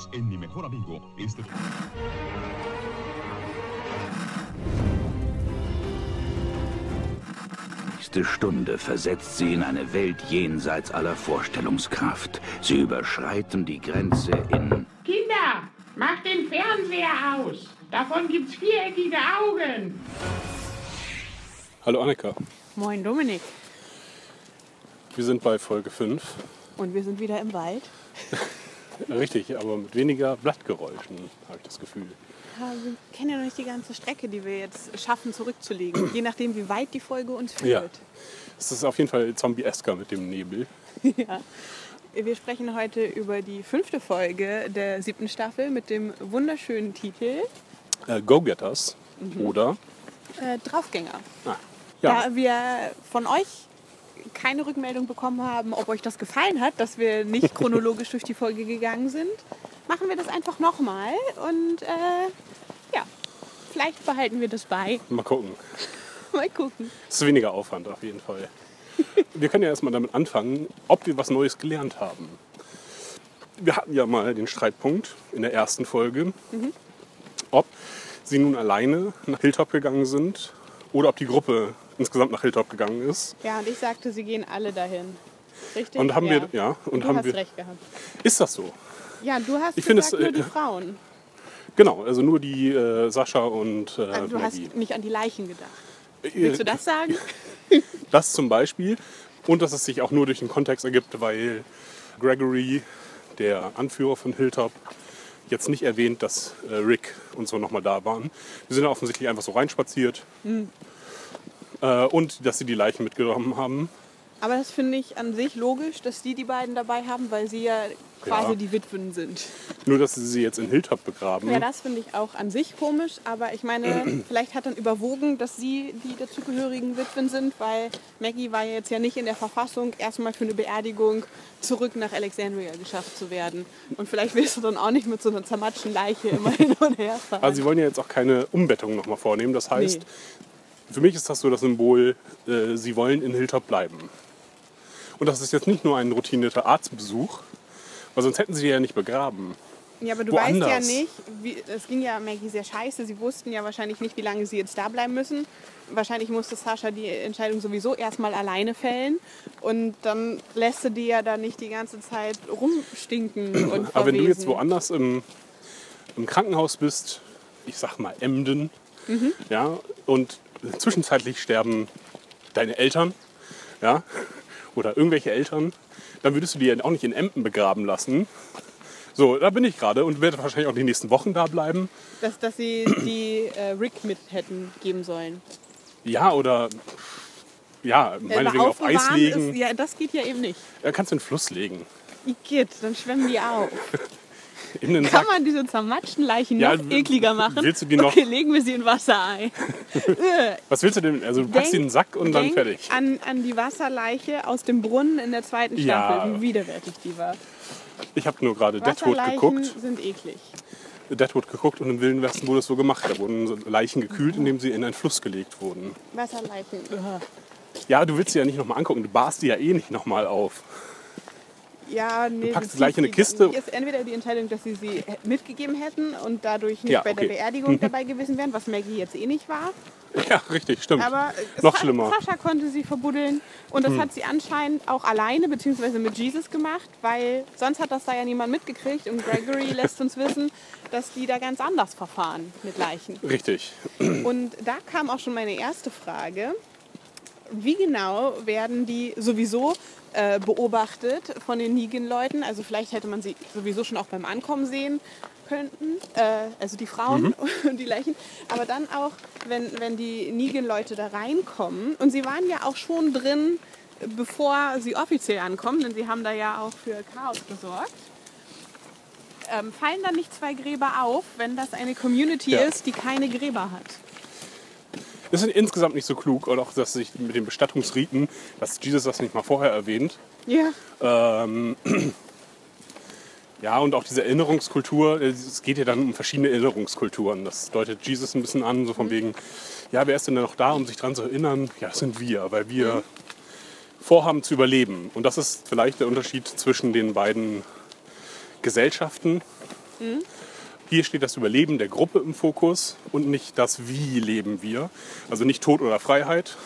Unidos en Mi Mejor Amigo. Este... nächste Stunde versetzt sie in eine Welt jenseits aller Vorstellungskraft. Sie überschreiten die Grenze in... Kinder, macht den Fernseher aus. Davon gibt's viereckige Augen. Hallo Annika, Moin Dominik. wir sind bei Folge 5. Und wir sind wieder im Wald. Richtig, aber mit weniger Blattgeräuschen, habe ich das Gefühl. Ja, wir kennen ja noch nicht die ganze Strecke, die wir jetzt schaffen zurückzulegen. Je nachdem, wie weit die Folge uns Ja. führt. Es ist auf jeden Fall zombie-esker mit dem Nebel. Ja. Wir sprechen heute über die fünfte Folge der siebten Staffel mit dem wunderschönen Titel Äh, Go-Getters oder... äh, Draufgänger. Ah, ja, Da wir von euch keine Rückmeldung bekommen haben, ob euch das gefallen hat, dass wir nicht chronologisch durch die Folge gegangen sind, machen wir das einfach nochmal und äh, ja, vielleicht behalten wir das bei. mal gucken. Mal gucken. Es ist weniger Aufwand auf jeden Fall. Wir können ja erstmal damit anfangen, ob wir was Neues gelernt haben. Wir hatten ja mal den Streitpunkt in der ersten Folge, ob sie nun alleine nach Hilltop gegangen sind oder ob die Gruppe insgesamt nach Hilltop gegangen ist. Ja, und ich sagte, sie gehen alle dahin. Richtig? Und haben wir, ja, und du haben hast wir, recht gehabt. ist das so? Ja, du hast Ich finde gesagt, es, nur äh, die Frauen. Genau, also nur die äh, Sascha und äh, Also du hast Maggie. nicht an die Leichen gedacht. Äh, Willst du das sagen? Das zum Beispiel. Und dass es sich auch nur durch den Kontext ergibt, weil Gregory, der Anführer von Hilltop, jetzt nicht erwähnt, dass äh, Rick und so nochmal da waren. Die sind offensichtlich einfach so reinspaziert. Äh, und dass sie die Leichen mitgenommen haben. Aber das finde ich an sich logisch, dass die die beiden dabei haben, weil sie ja quasi Ja. die Witwen sind. Nur, dass sie sie jetzt in Hilltop begraben. Ja, das finde ich auch an sich komisch, aber ich meine, vielleicht hat dann überwogen, dass sie die dazugehörigen Witwen sind, weil Maggie war ja jetzt ja nicht in der Verfassung, erstmal für eine Beerdigung zurück nach Alexandria geschafft zu werden. Und vielleicht willst du dann auch nicht mit so einer zermatschten Leiche immer hin und her fahren. Also sie wollen ja jetzt auch keine Umbettung nochmal vornehmen. Das heißt, für mich ist das so das Symbol, äh, sie wollen in Hilltop bleiben. Und das ist jetzt nicht nur ein routinierter Arztbesuch, weil sonst hätten sie die ja nicht begraben. Ja, aber du weißt ja woanders. nicht, wie, es ging ja Maggie sehr scheiße. Sie wussten ja wahrscheinlich nicht, wie lange sie jetzt da bleiben müssen. Wahrscheinlich musste Sascha die Entscheidung sowieso erstmal alleine fällen. Und dann lässt sie die ja da nicht die ganze Zeit rumstinken und Aber wenn du jetzt woanders im, im Krankenhaus bist, ich sag mal Emden, Mhm. ja, und zwischenzeitlich sterben deine Eltern, ja, oder irgendwelche Eltern, dann würdest du die ja auch nicht in Emden begraben lassen. So, da bin ich gerade und werde wahrscheinlich auch die nächsten Wochen da bleiben. Dass, dass sie die äh, Rick mit hätten geben sollen. Ja, oder ja, Äh, meinetwegen auf Eis legen. Ist, ja, das geht ja eben nicht. Ja, kannst du in den Fluss legen. Igitt, dann schwemmen die auf. In den Kann Sack. man diese zermatschten Leichen Ja, noch ekliger machen? willst du die noch- Okay, legen wir sie in Wasser ein. Was willst du denn? Also du packst sie in den Sack und dann fertig. An, an die Wasserleiche aus dem Brunnen in der zweiten Ja. Staffel, wie widerwärtig die war. Ich habe nur gerade Deadwood geguckt. sind eklig. Deadwood geguckt und im Wilden Westen wurde es so gemacht. Da wurden Leichen gekühlt, indem sie in einen Fluss gelegt wurden. Wasserleichen. Ja, du willst sie ja nicht nochmal angucken. Du barst die ja eh nicht nochmal auf. Ja, nee, packst das gleich in eine Kiste. Ist entweder die Entscheidung, dass sie sie mitgegeben hätten und dadurch nicht Ja, bei der okay. Beerdigung dabei gewesen wären, was Maggie jetzt eh nicht war. Ja, richtig, stimmt. Aber Noch Sa- schlimmer. Sascha konnte sie verbuddeln und das hat sie anscheinend auch alleine bzw. mit Jesus gemacht, weil sonst hat das da ja niemand mitgekriegt und Gregory lässt uns wissen, dass die da ganz anders verfahren mit Leichen. Richtig. Und da kam auch schon meine erste Frage. Wie genau werden die sowieso äh, beobachtet von den Negan-Leuten? Also vielleicht hätte man sie sowieso schon auch beim Ankommen sehen könnten, äh, also die Frauen und die Leichen. Aber dann auch, wenn, wenn die Negan-Leute da reinkommen. Und sie waren ja auch schon drin, bevor sie offiziell ankommen, denn sie haben da ja auch für Chaos gesorgt. Ähm, fallen da nicht zwei Gräber auf, wenn das eine Community Ja. ist, die keine Gräber hat? Das ist insgesamt nicht so klug. Und auch, dass sich mit den Bestattungsriten, dass Jesus das nicht mal vorher erwähnt. Ja. Ähm, ja, und auch diese Erinnerungskultur, es geht ja dann um verschiedene Erinnerungskulturen. Das deutet Jesus ein bisschen an, so von wegen, ja, wer ist denn noch da, um sich daran zu erinnern? Ja, das sind wir, weil wir vorhaben zu überleben. Und das ist vielleicht der Unterschied zwischen den beiden Gesellschaften. Hier steht das Überleben der Gruppe im Fokus und nicht das Wie leben wir. Also nicht Tod oder Freiheit,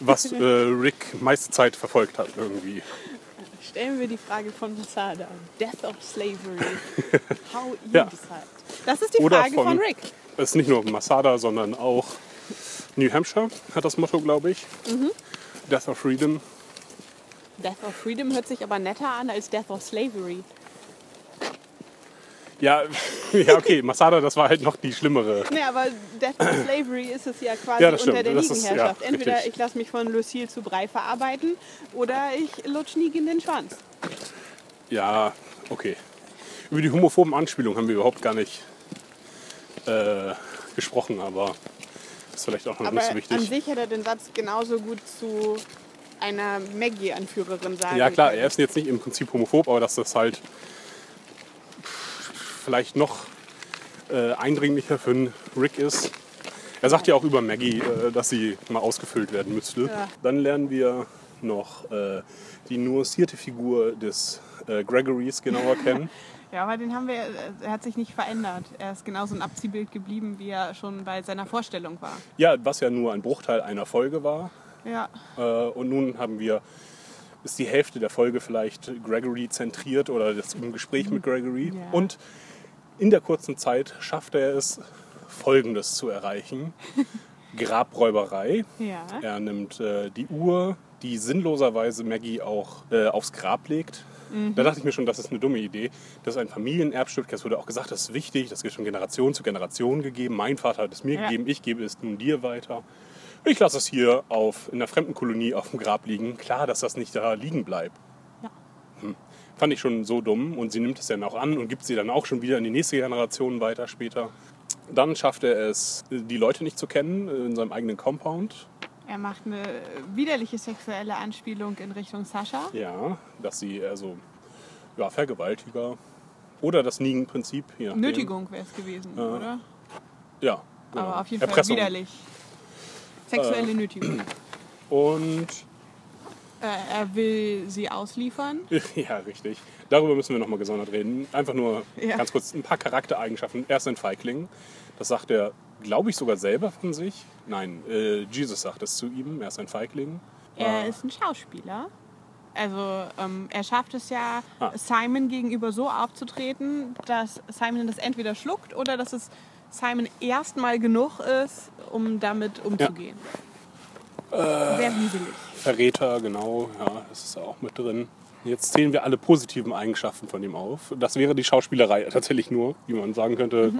was äh, Rick meiste Zeit verfolgt hat irgendwie. Stellen wir die Frage von Masada. Death of Slavery. How you Ja. decide. Das ist die Oder Frage von, von- Rick. Es ist nicht nur Masada, sondern auch New Hampshire hat das Motto, glaube ich. Death of Freedom. Death of Freedom hört sich aber netter an als Death of Slavery. Ja, ja, okay, Masada, das war halt noch die schlimmere. Nee, aber Death of Slavery ist es ja quasi Ja, das unter der Negan-Herrschaft. ja, Entweder richtig. ich lasse mich von Lucille zu Brei verarbeiten oder ich lutsch Negan den Schwanz. Ja, okay. Über die homophoben Anspielungen haben wir überhaupt gar nicht äh, gesprochen, aber ist vielleicht auch noch Aber nicht so an wichtig. sich hätte er den Satz genauso gut zu einer Maggie-Anführerin sagen Ja klar, er ist jetzt nicht im Prinzip homophob, aber dass das halt vielleicht noch äh, eindringlicher für einen Rick ist. Er sagt ja auch über Maggie, äh, dass sie mal ausgefüllt werden müsste. Ja. Dann lernen wir noch äh, die nuancierte Figur des äh, Gregorys genauer kennen. Ja, aber den haben wir, er hat sich nicht verändert. Er ist genauso ein Abziehbild geblieben, wie er schon bei seiner Vorstellung war. Ja, was ja nur ein Bruchteil einer Folge war. Ja, Äh, und nun haben wir, ist die Hälfte der Folge vielleicht Gregory zentriert oder das im Gespräch mit Gregory. Ja. Und in der kurzen Zeit schafft er es, Folgendes zu erreichen. Grabräuberei. ja. Er nimmt äh, die Uhr, die sinnloserweise Maggie auch äh, aufs Grab legt. Da dachte ich mir schon, das ist eine dumme Idee. Das ist ein Familienerbstück. Es wurde auch gesagt, das ist wichtig. Das wird von Generation zu Generation gegeben. Mein Vater hat es mir Ja. gegeben. Ich gebe es nun dir weiter. Ich lasse es hier auf, in einer fremden Kolonie auf dem Grab liegen. Klar, dass das nicht da liegen bleibt. Fand ich schon so dumm. Und sie nimmt es dann auch an und gibt sie dann auch schon wieder in die nächste Generation weiter später. Dann schafft er es, die Leute nicht zu kennen in seinem eigenen Compound. Er macht eine widerliche sexuelle Anspielung in Richtung Sascha. Ja, dass sie also ja, Vergewaltiger oder das nachdem. Nötigung wäre es gewesen, oder? Ja. genau. Aber auf jeden Erpressung. Fall widerlich. Sexuelle Nötigung. Und Äh, er will sie ausliefern. ja, richtig. Darüber müssen wir nochmal gesondert reden. Einfach nur Ja. ganz kurz ein paar Charaktereigenschaften. Er ist ein Feigling. Das sagt er, glaube ich, sogar selber von sich. Nein, äh, Jesus sagt es zu ihm. Er ist ein Feigling. Er Äh, ist ein Schauspieler. Also ähm, er schafft es ja, Ah. Simon gegenüber so aufzutreten, dass Simon das entweder schluckt oder dass es Simon erstmal genug ist, um damit umzugehen. Äh. Sehr wieselig. Verräter, genau, ja, das ist auch mit drin. Jetzt zählen wir alle positiven Eigenschaften von ihm auf. Das wäre die Schauspielerei tatsächlich nur, wie man sagen könnte.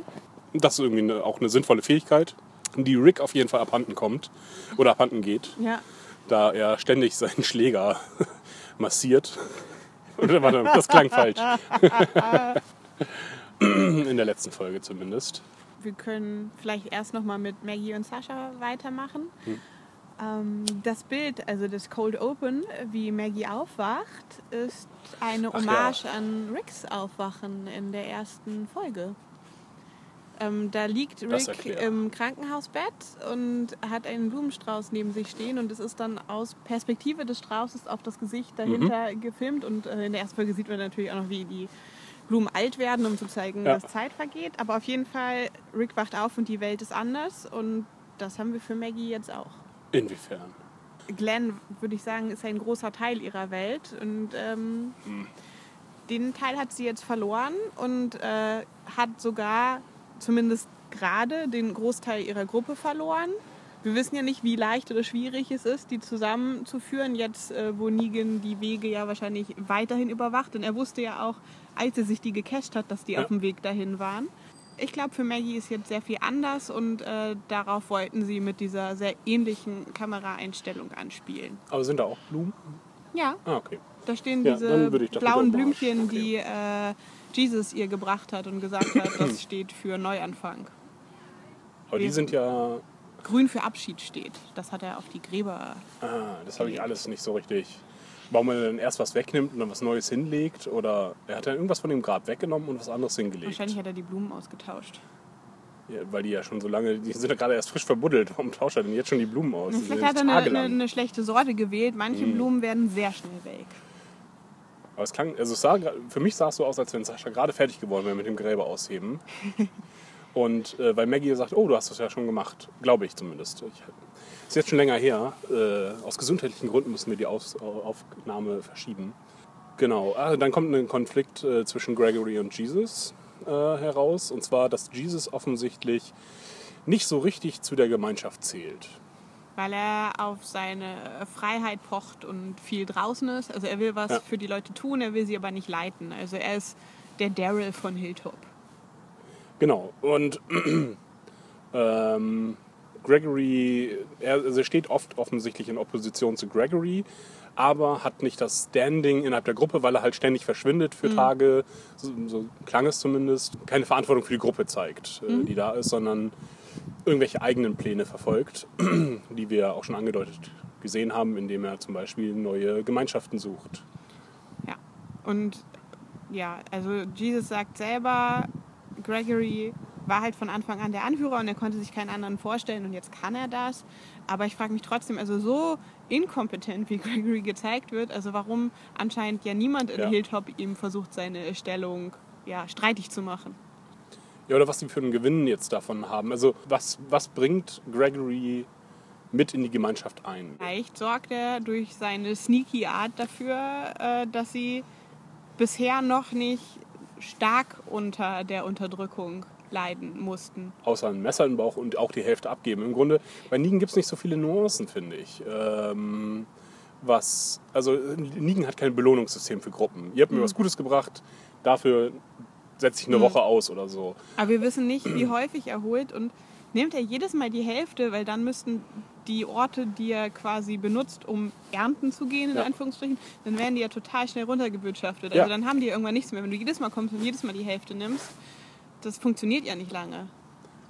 Das ist irgendwie eine, auch eine sinnvolle Fähigkeit, die Rick auf jeden Fall abhanden kommt oder abhanden geht, Ja. da er ständig seinen Schläger massiert. Oder warte, das klang falsch. In der letzten Folge zumindest. Wir können vielleicht erst noch mal mit Maggie und Sascha weitermachen. Hm. Ähm, das Bild, also das Cold Open, wie Maggie aufwacht, ist eine Hommage an Ricks Aufwachen in der ersten Folge. Ähm, da liegt Rick im Krankenhausbett und hat einen Blumenstrauß neben sich stehen und es ist dann aus Perspektive des Straußes auf das Gesicht dahinter Mhm. gefilmt und äh, in der ersten Folge sieht man natürlich auch noch, wie die Blumen alt werden, um zu zeigen, Ja. dass Zeit vergeht. Aber auf jeden Fall, Rick wacht auf und die Welt ist anders und das haben wir für Maggie jetzt auch. Inwiefern? Glenn, würde ich sagen, ist ein großer Teil ihrer Welt und ähm, den Teil hat sie jetzt verloren und äh, hat sogar zumindest gerade den Großteil ihrer Gruppe verloren. Wir wissen ja nicht, wie leicht oder schwierig es ist, die zusammenzuführen, jetzt äh, wo Negan die Wege ja wahrscheinlich weiterhin überwacht. Und er wusste ja auch, als er sich die gecached hat, dass die Ja. auf dem Weg dahin waren. Ich glaube, für Maggie ist jetzt sehr viel anders und äh, darauf wollten sie mit dieser sehr ähnlichen Kameraeinstellung anspielen. Aber sind da auch Blumen? Ja, Ah, okay. da stehen Ja, diese blauen. Blümchen, Okay. die äh, Jesus ihr gebracht hat und gesagt hat, das steht für Neuanfang. Aber die sind ja Grün für Abschied steht. Das hat er auf die Gräber. Ah, das habe ich alles nicht so richtig. Warum er dann erst was wegnimmt und dann was Neues hinlegt? Oder er hat dann irgendwas von dem Grab weggenommen und was anderes hingelegt. Wahrscheinlich hat er die Blumen ausgetauscht. Ja, weil die ja schon so lange, die sind ja gerade erst frisch verbuddelt. Warum tauscht er denn jetzt schon die Blumen aus? Vielleicht hat er eine, eine, eine schlechte Sorte gewählt. Manche Mhm. Blumen werden sehr schnell welk. Aber es klang, also es sah, für mich sah es so aus, als wenn Sascha gerade fertig geworden wäre mit dem Gräber ausheben. Und äh, weil Maggie sagt, oh, du hast das ja schon gemacht. Glaube ich zumindest. Ich, ist jetzt schon länger her. Äh, aus gesundheitlichen Gründen müssen wir die Aus, Aufnahme verschieben. Genau, ah, dann kommt ein Konflikt äh, zwischen Gregory und Jesus äh, heraus. Und zwar, dass Jesus offensichtlich nicht so richtig zu der Gemeinschaft zählt. Weil er auf seine Freiheit pocht und viel draußen ist. Also er will was Ja. für die Leute tun, er will sie aber nicht leiten. Also er ist der Daryl von Hilltop. Genau. Und ähm, Gregory, er, also er steht oft offensichtlich in Opposition zu Gregory, aber hat nicht das Standing innerhalb der Gruppe, weil er halt ständig verschwindet für Tage, so, so klang es zumindest, keine Verantwortung für die Gruppe zeigt, äh, die da ist, sondern irgendwelche eigenen Pläne verfolgt, die wir auch schon angedeutet gesehen haben, indem er zum Beispiel neue Gemeinschaften sucht. Ja. Und ja, also Jesus sagt selber, Gregory war halt von Anfang an der Anführer und er konnte sich keinen anderen vorstellen und jetzt kann er das. Aber ich frage mich trotzdem, also so inkompetent wie Gregory gezeigt wird, also warum anscheinend ja niemand in Ja. Hilltop ihm versucht, seine Stellung ja, streitig zu machen. Ja, oder was die für einen Gewinn jetzt davon haben. Also was, was bringt Gregory mit in die Gemeinschaft ein? Vielleicht sorgt er durch seine sneaky Art dafür, äh, dass sie bisher noch nicht stark unter der Unterdrückung leiden mussten. Außer ein Messer im Bauch und auch die Hälfte abgeben. Im Grunde, bei Nigen gibt es nicht so viele Nuancen, finde ich. Ähm, was, also Nigen hat kein Belohnungssystem für Gruppen. Ihr habt mir was Gutes gebracht, dafür setze ich eine Woche aus oder so. Aber wir wissen nicht, wie häufig er holt und nimmt er jedes Mal die Hälfte, weil dann müssten die Orte, die er quasi benutzt, um ernten zu gehen, in Ja. Anführungsstrichen, dann werden die ja total schnell runtergewirtschaftet. Ja. Also dann haben die irgendwann nichts mehr. Wenn du jedes Mal kommst und jedes Mal die Hälfte nimmst, das funktioniert ja nicht lange.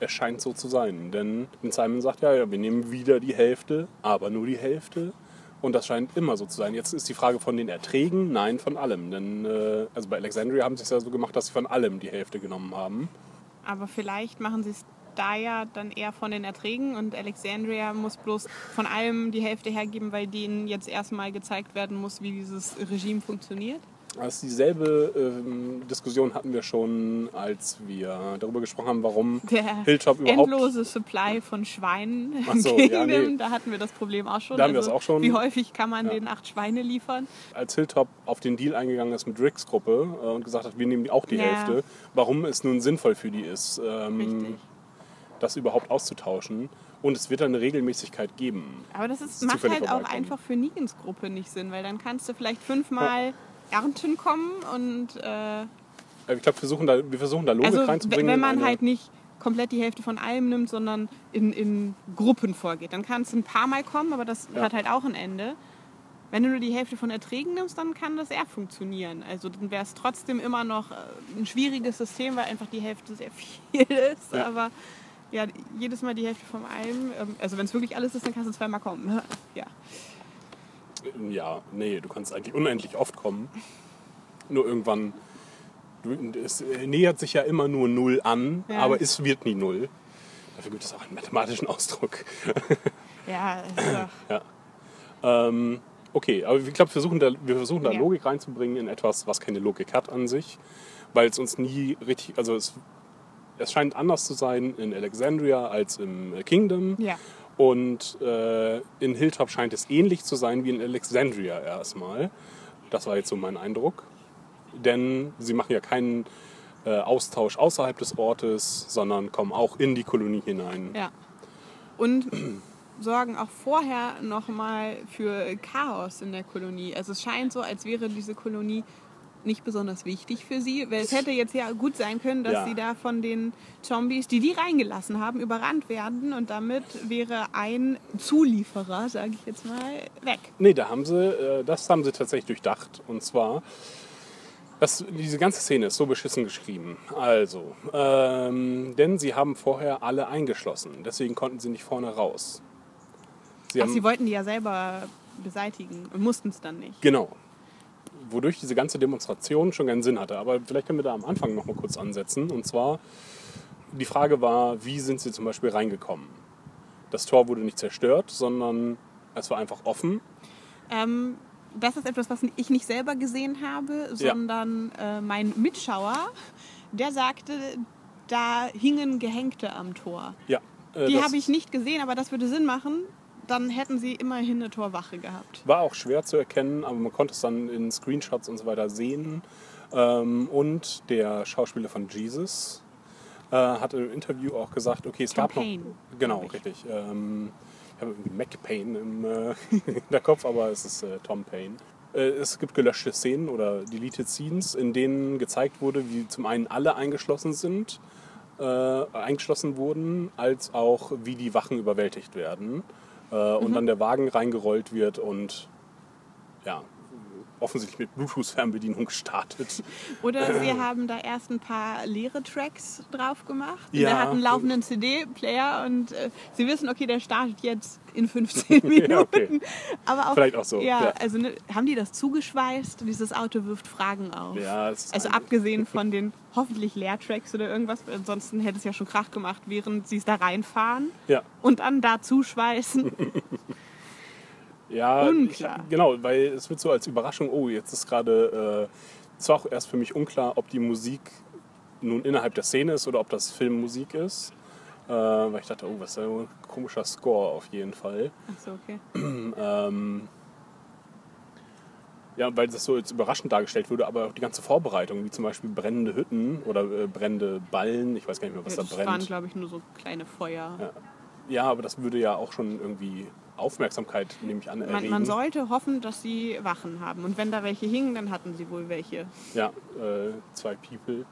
Es scheint so zu sein, denn Simon sagt, ja, ja, wir nehmen wieder die Hälfte, aber nur die Hälfte. Und das scheint immer so zu sein. Jetzt ist die Frage von den Erträgen, nein, von allem. Denn äh, also bei Alexandria haben sie es ja so gemacht, dass sie von allem die Hälfte genommen haben. Aber vielleicht machen sie es da ja dann eher von den Erträgen und Alexandria muss bloß von allem die Hälfte hergeben, weil denen jetzt erstmal gezeigt werden muss, wie dieses Regime funktioniert. Also dieselbe ähm, Diskussion hatten wir schon, als wir darüber gesprochen haben, warum Der Hilltop überhaupt... endlose Supply von Schweinen Ach im so, Kingdom, ja, nee. da hatten wir das Problem auch schon. Also Da haben wir das auch schon. Wie häufig kann man Ja. den acht Schweine liefern? als Hilltop auf den Deal eingegangen ist mit Ricks Gruppe äh, und gesagt hat, wir nehmen auch die Ja. Hälfte, warum es nun sinnvoll für die ist, ähm, das überhaupt auszutauschen. Und es wird dann eine Regelmäßigkeit geben. Aber das ist, macht halt auch einfach für Negans Gruppe nicht Sinn, weil dann kannst du vielleicht fünfmal ernten kommen und äh, Äh, Ich glaube, wir, versuchen da- wir versuchen da Logik also reinzubringen. wenn man halt nicht komplett die Hälfte von allem nimmt, sondern in, in Gruppen vorgeht. Dann kann es ein paar Mal kommen, aber das Ja. hat halt auch ein Ende. Wenn du nur die Hälfte von Erträgen nimmst, dann kann das eher funktionieren. Also dann wäre es trotzdem immer noch äh, ein schwieriges System, weil einfach die Hälfte sehr viel ist. Ja. Aber ja, jedes Mal die Hälfte von allem. ähm, Also wenn es wirklich alles ist, dann kannst du zweimal kommen. Ja. Ja, nee, du kannst eigentlich unendlich oft kommen. Nur irgendwann. Du, es nähert sich ja immer nur Null an, Ja. aber es wird nie Null. Dafür gibt es auch einen mathematischen Ausdruck. Ja, ist doch- Ähm, okay, aber ich glaube, wir versuchen da, wir versuchen da Ja. Logik reinzubringen in etwas, was keine Logik hat an sich, weil es uns nie richtig, also es, es scheint anders zu sein in Alexandria als im Kingdom. ja. Und äh, in Hilltop scheint es ähnlich zu sein wie in Alexandria erstmal. Das war jetzt so mein Eindruck. Denn sie machen ja keinen äh, Austausch außerhalb des Ortes, sondern kommen auch in die Kolonie hinein. Ja. Und sorgen auch vorher nochmal für Chaos in der Kolonie. Also es scheint so, als wäre diese Kolonie nicht besonders wichtig für sie, weil es hätte jetzt ja gut sein können, dass Ja. sie da von den Zombies, die die reingelassen haben, überrannt werden und damit wäre ein Zulieferer, sage ich jetzt mal, weg. Nee, da haben sie, äh, das haben sie tatsächlich durchdacht. Und zwar, das, diese ganze Szene ist so beschissen geschrieben. Also, ähm, denn sie haben vorher alle eingeschlossen. Deswegen konnten sie nicht vorne raus. Sie Ach, haben, sie wollten die ja selber beseitigen und mussten es dann nicht. Genau. Wodurch diese ganze Demonstration schon keinen Sinn hatte. Aber vielleicht können wir da am Anfang noch mal kurz ansetzen. Und zwar, die Frage war, wie sind sie zum Beispiel reingekommen? Das Tor wurde nicht zerstört, sondern es war einfach offen. Ähm, das ist etwas, was ich nicht selber gesehen habe, Ja. sondern äh, mein Mitschauer, der sagte, da hingen Gehängte am Tor. Ja. äh, Die habe ich nicht gesehen, aber das würde Sinn machen. Dann hätten sie immerhin eine Torwache gehabt. War auch schwer zu erkennen, aber man konnte es dann in Screenshots und so weiter sehen. Ähm, und der Schauspieler von Jesus äh, hat im Interview auch gesagt, okay, es Tom gab Payne, noch... Genau, ich. richtig. Ähm, ich habe irgendwie McPayne im äh, Hinterkopf, aber es ist äh, Tom Payne. Es gibt gelöschte Szenen oder Deleted Scenes, in denen gezeigt wurde, wie zum einen alle eingeschlossen sind, äh, eingeschlossen wurden, als auch wie die Wachen überwältigt werden äh, Mhm. und dann der Wagen reingerollt wird und ja, offensichtlich mit Bluetooth-Fernbedienung gestartet. Oder sie haben da erst ein paar leere Tracks drauf gemacht. Und Ja. Der hat einen laufenden CD-Player und äh, sie wissen, okay, der startet jetzt in 15 Minuten. Ja, okay. Aber auch, Vielleicht auch so, Ja, ja. also ne, haben die das zugeschweißt? Dieses Auto wirft Fragen auf. Ja, Also abgesehen von den hoffentlich Leertracks oder irgendwas, ansonsten hätte es ja schon Krach gemacht, während sie es da reinfahren Ja, und dann da zuschweißen. ja Unklar. Ich, genau, weil es wird so als Überraschung, oh, jetzt ist gerade, äh, es war auch erst für mich unklar, ob die Musik nun innerhalb der Szene ist oder ob das Filmmusik ist. Äh, weil ich dachte, oh, was ist denn ein komischer Score auf jeden Fall. Achso, okay. Ähm, ja, weil das so jetzt überraschend dargestellt wurde, aber auch die ganze Vorbereitung, wie zum Beispiel brennende Hütten oder äh, brennende Ballen, ich weiß gar nicht mehr, was das da waren, brennt. glaube ich, nur so kleine Feuer. Ja. ja, aber das würde ja auch schon irgendwie Aufmerksamkeit, nehme ich an, Man, erregen. man sollte hoffen, dass sie Wachen haben. Und wenn da welche hingen, dann hatten sie wohl welche. Ja, äh, zwei People.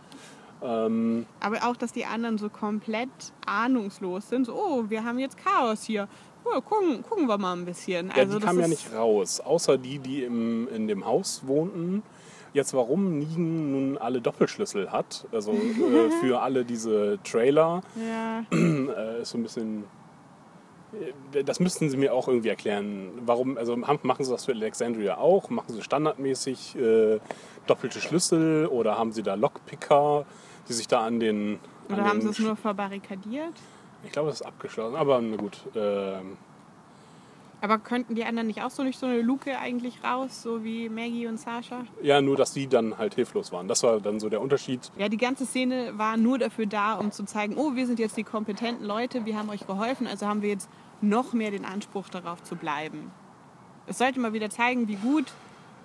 Ähm, Aber auch, dass die anderen so komplett ahnungslos sind. So, oh, wir haben jetzt Chaos hier. Oh, gucken, gucken wir mal ein bisschen. ja, also die kamen ja nicht raus, außer die, die im, in dem Haus wohnten. Jetzt, warum Nigen nun alle Doppelschlüssel hat, also äh, für alle diese Trailer, Ja, äh, ist so ein bisschen. Äh, Das müssten sie mir auch irgendwie erklären. Warum, also machen sie das für Alexandria auch? Machen sie standardmäßig äh, doppelte Schlüssel oder haben sie da Lockpicker, die sich da an den. an oder haben den sie es nur verbarrikadiert? Ich glaube, das ist abgeschlossen, aber na gut. ähm, Aber könnten die anderen nicht auch so durch so eine Luke eigentlich raus, so wie Maggie und Sasha? ja, nur, dass die dann halt hilflos waren. Das war dann so der Unterschied. Ja, die ganze Szene war nur dafür da, um zu zeigen, oh, wir sind jetzt die kompetenten Leute, wir haben euch geholfen, also haben wir jetzt noch mehr den Anspruch darauf zu bleiben. Es sollte mal wieder zeigen, wie gut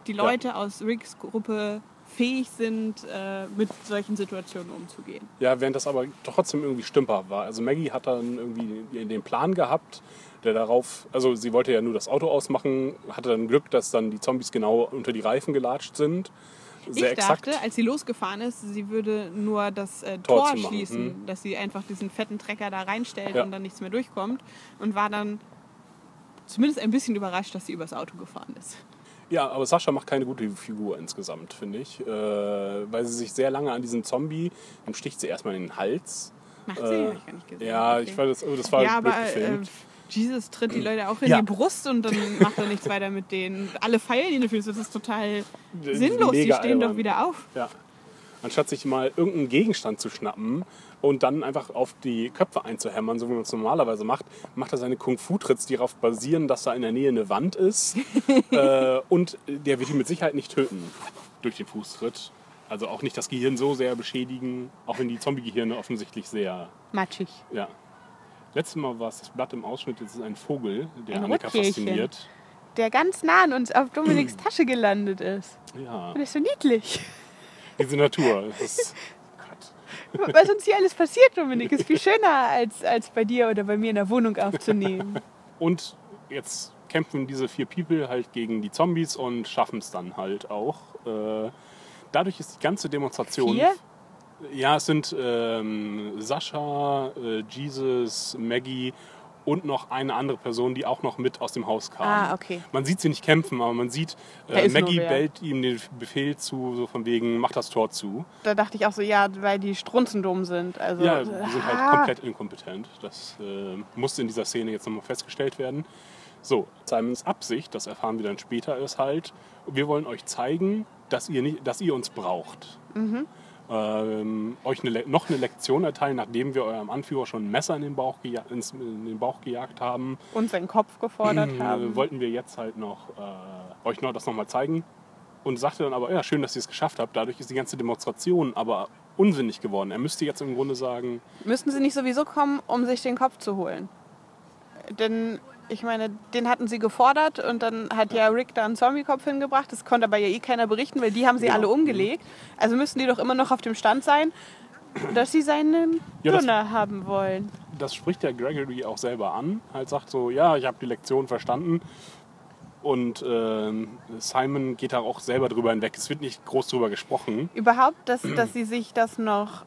die Leute aus Ricks Gruppe fähig sind, äh, mit solchen Situationen umzugehen. Ja, während das aber trotzdem irgendwie stümper war. Also Maggie hat dann irgendwie den Plan gehabt, der darauf, also sie wollte ja nur das Auto ausmachen, hatte dann Glück, dass dann die Zombies genau unter die Reifen gelatscht sind. Sehr ich exakt. dachte, als sie losgefahren ist, sie würde nur das äh, Tor Tor, schließen, hm. dass sie einfach diesen fetten Trecker da reinstellt Ja. und dann nichts mehr durchkommt. Und war dann zumindest ein bisschen überrascht, dass sie übers Auto gefahren ist. Ja, aber Sascha macht keine gute Figur insgesamt, finde ich. Äh, weil sie sich sehr lange an diesem Zombie, dann sticht sie erstmal in den Hals. Macht sie? Äh, Hab ich gar nicht gesehen. Ja, Okay. ich fand das, oh, das war ja, blöd aber äh, gefilmt. Jesus tritt die Leute auch in Ja. die Brust und dann macht er nichts weiter mit denen. Alle feiern ihn dafür. Das ist total Das ist sinnlos. Die mega stehen albern. doch wieder auf. Ja. Anstatt sich mal irgendeinen Gegenstand zu schnappen und dann einfach auf die Köpfe einzuhämmern, so wie man es normalerweise macht, macht er seine Kung-Fu-Tricks, die darauf basieren, dass da in der Nähe eine Wand ist. äh, und der wird ihn mit Sicherheit nicht töten durch den Fußtritt. Also auch nicht das Gehirn so sehr beschädigen, auch wenn die Zombie-Gehirne offensichtlich sehr, Matschig. ja. Letztes Mal war es das Blatt im Ausschnitt, jetzt ist ein Vogel, der Ein Annika fasziniert. Der ganz nah an uns auf Dominiks Tasche gelandet ist. Ja, Das ist so niedlich. diese Natur. Ist, Gott. Was uns hier alles passiert, Dominik, ist viel schöner als, als bei dir oder bei mir in der Wohnung aufzunehmen. Und jetzt kämpfen diese vier People halt gegen die Zombies und schaffen es dann halt auch. Äh, dadurch ist die ganze Demonstration. Vier? Ja, es sind ähm, Sascha, äh, Jesus, Maggie und noch eine andere Person, die auch noch mit aus dem Haus kam. Ah, okay. Man sieht sie nicht kämpfen, aber man sieht, äh, Maggie bellt ihm den Befehl zu, so von wegen, mach das Tor zu. Da dachte ich auch so, ja, weil die strunzendumm sind. Also, Ja, die sind halt ah. komplett inkompetent. Das äh, musste in dieser Szene jetzt nochmal festgestellt werden. So, Simons Absicht, das erfahren wir dann später, ist halt, wir wollen euch zeigen, dass ihr, nicht, dass ihr uns braucht. Mhm. Ähm, euch eine, noch eine Lektion erteilen, nachdem wir eurem Anführer schon ein Messer in den Bauch, geja ins, in den Bauch gejagt haben. Und seinen Kopf gefordert Äh, haben. wollten wir jetzt halt noch äh, euch noch das nochmal zeigen. Und sagte dann aber, ja, schön, dass ihr es geschafft habt. Dadurch ist die ganze Demonstration aber unsinnig geworden. Er müsste jetzt im Grunde sagen, Müssten sie nicht sowieso kommen, um sich den Kopf zu holen? Denn ich meine, den hatten sie gefordert und dann hat ja Rick da einen Zombie-Kopf hingebracht. Das konnte aber ja eh keiner berichten, weil die haben sie Genau. alle umgelegt. Also müssten die doch immer noch auf dem Stand sein, dass sie seinen Ja, haben wollen. das spricht der Gregory auch selber an. Halt sagt so, ja, ich habe die Lektion verstanden. Und ähm, Simon geht da auch selber drüber hinweg. Es wird nicht groß drüber gesprochen. Überhaupt, dass, dass sie sich das noch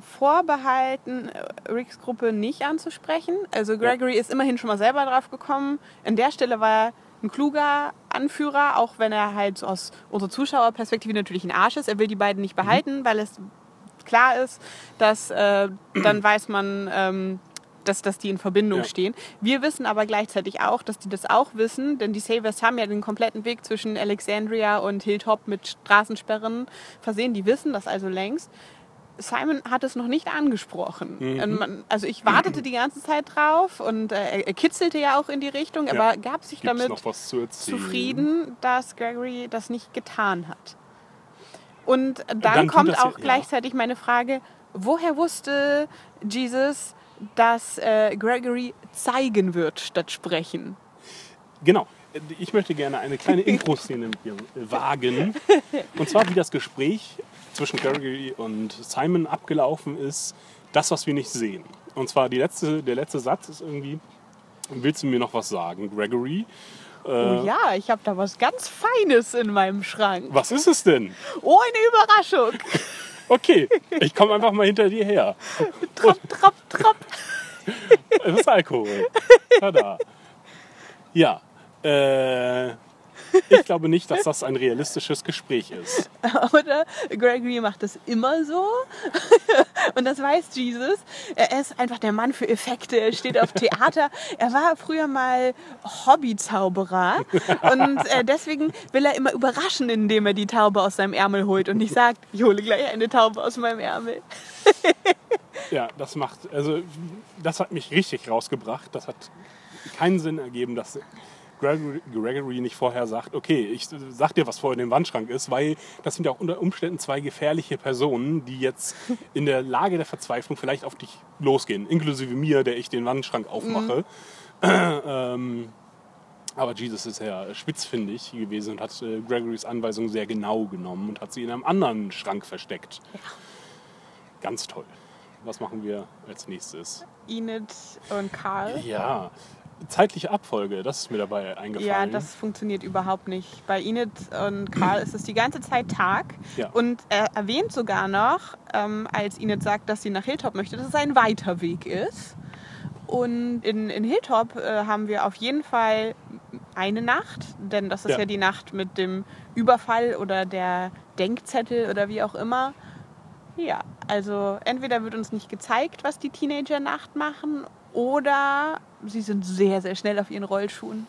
vorbehalten, äh, Ricks Gruppe nicht anzusprechen. Also Gregory ist immerhin schon mal selber drauf gekommen. An der Stelle war er ein kluger Anführer, auch wenn er halt aus unserer Zuschauerperspektive natürlich ein Arsch ist. Er will die beiden nicht behalten, weil es klar ist, dass äh, dann weiß man, ähm, dass, dass die in Verbindung Ja. stehen. Wir wissen aber gleichzeitig auch, dass die das auch wissen, denn die Saviors haben ja den kompletten Weg zwischen Alexandria und Hilltop mit Straßensperren versehen. Die wissen das also längst. Simon hat es noch nicht angesprochen. Mhm. Also ich wartete die ganze Zeit drauf und äh, er- kitzelte ja auch in die Richtung, Ja. aber gab sich Gibt es damit zufrieden, dass Gregory das nicht getan hat. Und dann, Dann tut kommt das ja- auch gleichzeitig meine Frage, woher wusste Jesus, dass äh, Gregory zeigen wird statt sprechen? Genau. Ich möchte gerne eine kleine Intro-Szene mit dir äh, wagen. Und zwar, wie das Gespräch zwischen Gregory und Simon abgelaufen ist. Das, was wir nicht sehen. Und zwar letzte, der letzte Satz ist irgendwie, willst du mir noch was sagen, Gregory? Äh. oh ja, ich habe da was ganz Feines in meinem Schrank. Was ist es denn? Oh, eine Überraschung. Okay, ich komme einfach mal hinter dir her. Trapp, trapp, trapp. Es ist Alkohol. Tada. Ja, äh, ich glaube nicht, dass das ein realistisches Gespräch ist. Oder Gregory macht das immer so. Und das weiß Jesus. Er ist einfach der Mann für Effekte. Er steht auf Theater. Er war früher mal Hobbyzauberer. Und äh, deswegen will er immer überraschen, indem er die Taube aus seinem Ärmel holt und nicht sagt, ich hole gleich eine Taube aus meinem Ärmel. Ja, das macht, also das hat mich richtig rausgebracht. Das hat keinen Sinn ergeben, dass Gregory, Gregory nicht vorher sagt, okay, ich sag dir, was vor dem Wandschrank ist, weil das sind ja auch unter Umständen zwei gefährliche Personen, die jetzt in der Lage der Verzweiflung vielleicht auf dich losgehen, inklusive mir, der ich den Wandschrank aufmache. ähm, aber Jesus ist ja spitzfindig gewesen und hat äh, Gregorys Anweisung sehr genau genommen und hat sie in einem anderen Schrank versteckt. Ganz toll. Was machen wir als nächstes? Enid und Carl. Ja, zeitliche Abfolge, das ist mir dabei Ja, eingefallen. das funktioniert überhaupt nicht. Bei Enid und Karl ist es die ganze Zeit Tag. Ja. Und er erwähnt sogar noch, ähm, als Enid sagt, dass sie nach Hilltop möchte, dass es ein weiter Weg ist. Und in, in Hilltop äh, haben wir auf jeden Fall eine Nacht, denn das ist ja. Ja. die Nacht mit dem Überfall oder der Denkzettel oder wie auch immer. Ja, also entweder wird uns nicht gezeigt, was die Teenager Nacht machen, oder sie sind sehr, sehr schnell auf ihren Rollschuhen.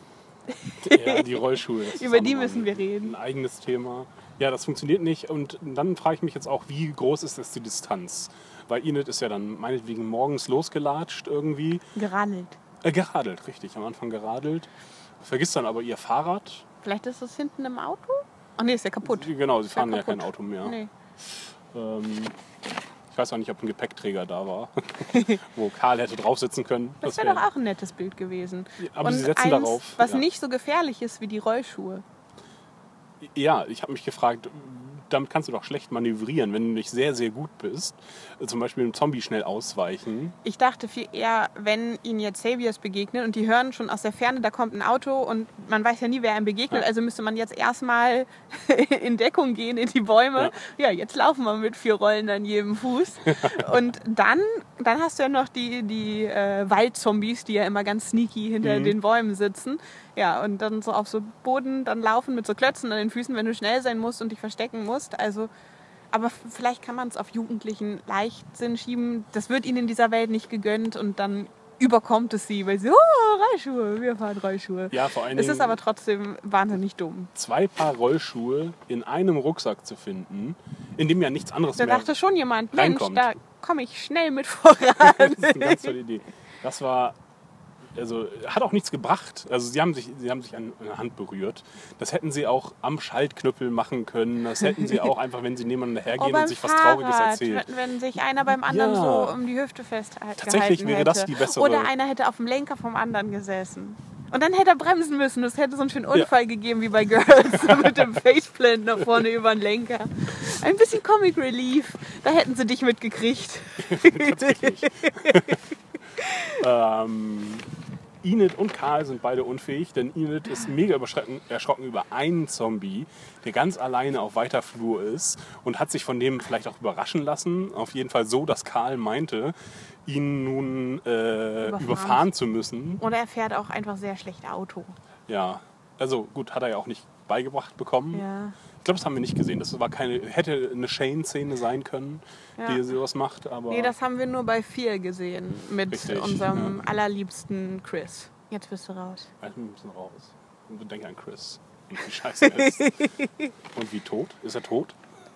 ja, die Rollschuhe. Über die müssen wir reden. Ein eigenes Thema. Ja, das funktioniert nicht. Und dann frage ich mich jetzt auch, wie groß ist das die Distanz? Weil Enid ist ja dann meinetwegen morgens losgelatscht irgendwie. Geradelt. Äh, geradelt, richtig. Am Anfang geradelt. Vergisst dann aber ihr Fahrrad. Vielleicht ist das hinten im Auto? Ach nee, ist ja kaputt. Genau, sie ja fahren ja kaputt. kein Auto mehr. Nee. Ähm, ich weiß auch nicht, ob ein Gepäckträger da war, wo Karl hätte drauf sitzen können. Das wär- wäre doch auch ein nettes Bild gewesen. aber Und sie setzen eins, darauf, Was ja. nicht so gefährlich ist wie die Rollschuhe. Ja, ich habe mich gefragt, damit kannst du doch schlecht manövrieren, wenn du nicht sehr, sehr gut bist. Äh, Zum Beispiel einem Zombie schnell ausweichen. Ich dachte viel eher, wenn ihnen jetzt Saviors begegnen und die hören schon aus der Ferne, da kommt ein Auto und man weiß ja nie, wer einem begegnet. Ja. Also müsste man jetzt erstmal in Deckung gehen in die Bäume. Ja. jetzt laufen wir mit vier Rollen an jedem Fuß. und dann, dann hast du ja noch die, die äh, Waldzombies, die ja immer ganz sneaky hinter Mhm. den Bäumen sitzen. Ja, und dann so auf so Boden dann laufen mit so Klötzen an den Füßen, wenn du schnell sein musst und dich verstecken musst. Also aber vielleicht kann man es auf Jugendlichen Leichtsinn schieben. Das wird ihnen in dieser Welt nicht gegönnt und dann überkommt es sie, weil sie, oh, Rollschuhe, wir fahren Rollschuhe. Ja, vor allen Es Dingen ist aber trotzdem wahnsinnig dumm. zwei Paar Rollschuhe in einem Rucksack zu finden, in dem ja nichts anderes Da mehr dachte schon jemand, Mensch, reinkommt. da komme ich schnell mit voran. Das ist eine ganz tolle Idee. Das war, also hat auch nichts gebracht. Also sie haben sich, sie haben sich an eine Hand berührt. Das hätten sie auch am Schaltknüppel machen können. Das hätten sie auch einfach, wenn sie nebeneinander Oh, hergehen beim und sich was Trauriges erzählen. Wenn, wenn sich einer beim anderen Ja. so um die Hüfte festgehalten Tatsächlich wäre hätte. das die bessere- Oder einer hätte auf dem Lenker vom anderen gesessen. Und dann hätte er bremsen müssen. Es hätte so einen schönen Unfall gegeben wie bei Girls mit dem Faceplant nach vorne über den Lenker. Ein bisschen Comic Relief. Da hätten sie dich mitgekriegt. Ähm, Enid und Karl sind beide unfähig, denn Enid ist mega erschrocken über einen Zombie, der ganz alleine auf weiter Flur ist und hat sich von dem vielleicht auch überraschen lassen. Auf jeden Fall so, dass Karl meinte, ihn nun äh, Überfahren. überfahren. zu müssen. Oder er fährt auch einfach sehr schlecht Auto. Ja, also gut, hat er ja auch nicht beigebracht bekommen. Ja. Ich glaube, das haben wir nicht gesehen. Das war keine, hätte eine Shane-Szene sein können, Ja. die sowas macht. Aber Nee, das haben wir nur bei vier gesehen mit Richtig, unserem allerliebsten Chris. Jetzt bist du raus. Bin ein bisschen raus. Und denke an Chris. Und wie scheiße er ist. und wie tot? Ist er tot?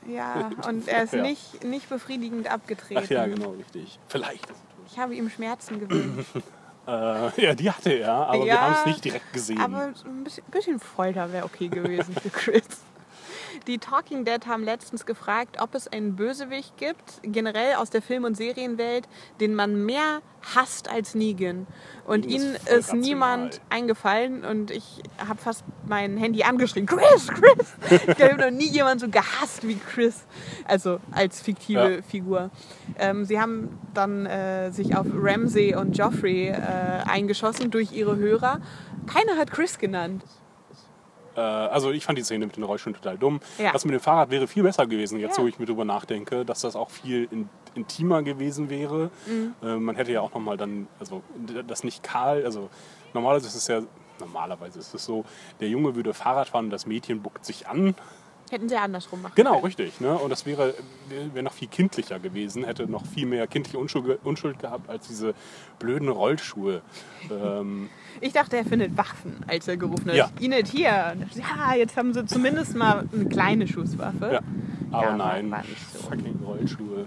Ja, und er ist Ja. nicht, nicht befriedigend abgetreten. Ach ja, genau, richtig. Vielleicht. ist er Ich habe ihm Schmerzen gewünscht. Äh, ja, die hatte er, aber wir Ja, haben es nicht direkt gesehen. Aber ein bisschen, bisschen Folter wäre okay gewesen für Chris. Die Talking Dead haben letztens gefragt, ob es einen Bösewicht gibt, generell aus der Film- und Serienwelt, den man mehr hasst als Negan. Und ist ihnen ist rational. niemand eingefallen und ich habe fast mein Handy angeschrien. Chris, Chris! Ich habe noch nie jemanden so gehasst wie Chris. Also als fiktive Ja. Figur. Ähm, sie haben dann äh, sich auf Ramsey und Joffrey äh, eingeschossen durch ihre Hörer. Keiner hat Chris genannt. Äh, also ich fand die Szene mit den Rollstuhlen total dumm. Ja. Das mit dem Fahrrad wäre viel besser gewesen, jetzt Ja. wo ich mir drüber nachdenke, dass das auch viel in, intimer gewesen wäre. Mhm. Äh, man hätte ja auch nochmal dann, also das nicht Karl, also normalerweise ist es ja, normalerweise ist es so, der Junge würde Fahrrad fahren und das Mädchen buckt sich an. Hätten sie andersrum machen Genau, können. richtig. Ne? Und das wäre, wäre noch viel kindlicher gewesen, hätte noch viel mehr kindliche Unschuld, Unschuld gehabt als diese blöden Rollschuhe. Ähm, Ich dachte, er findet Waffen, als er gerufen hat. Ja. Inet hier. Ja, jetzt haben sie zumindest mal eine kleine Schusswaffe. ja. Aber Ja, nein, war nicht so. fucking Rollschuhe.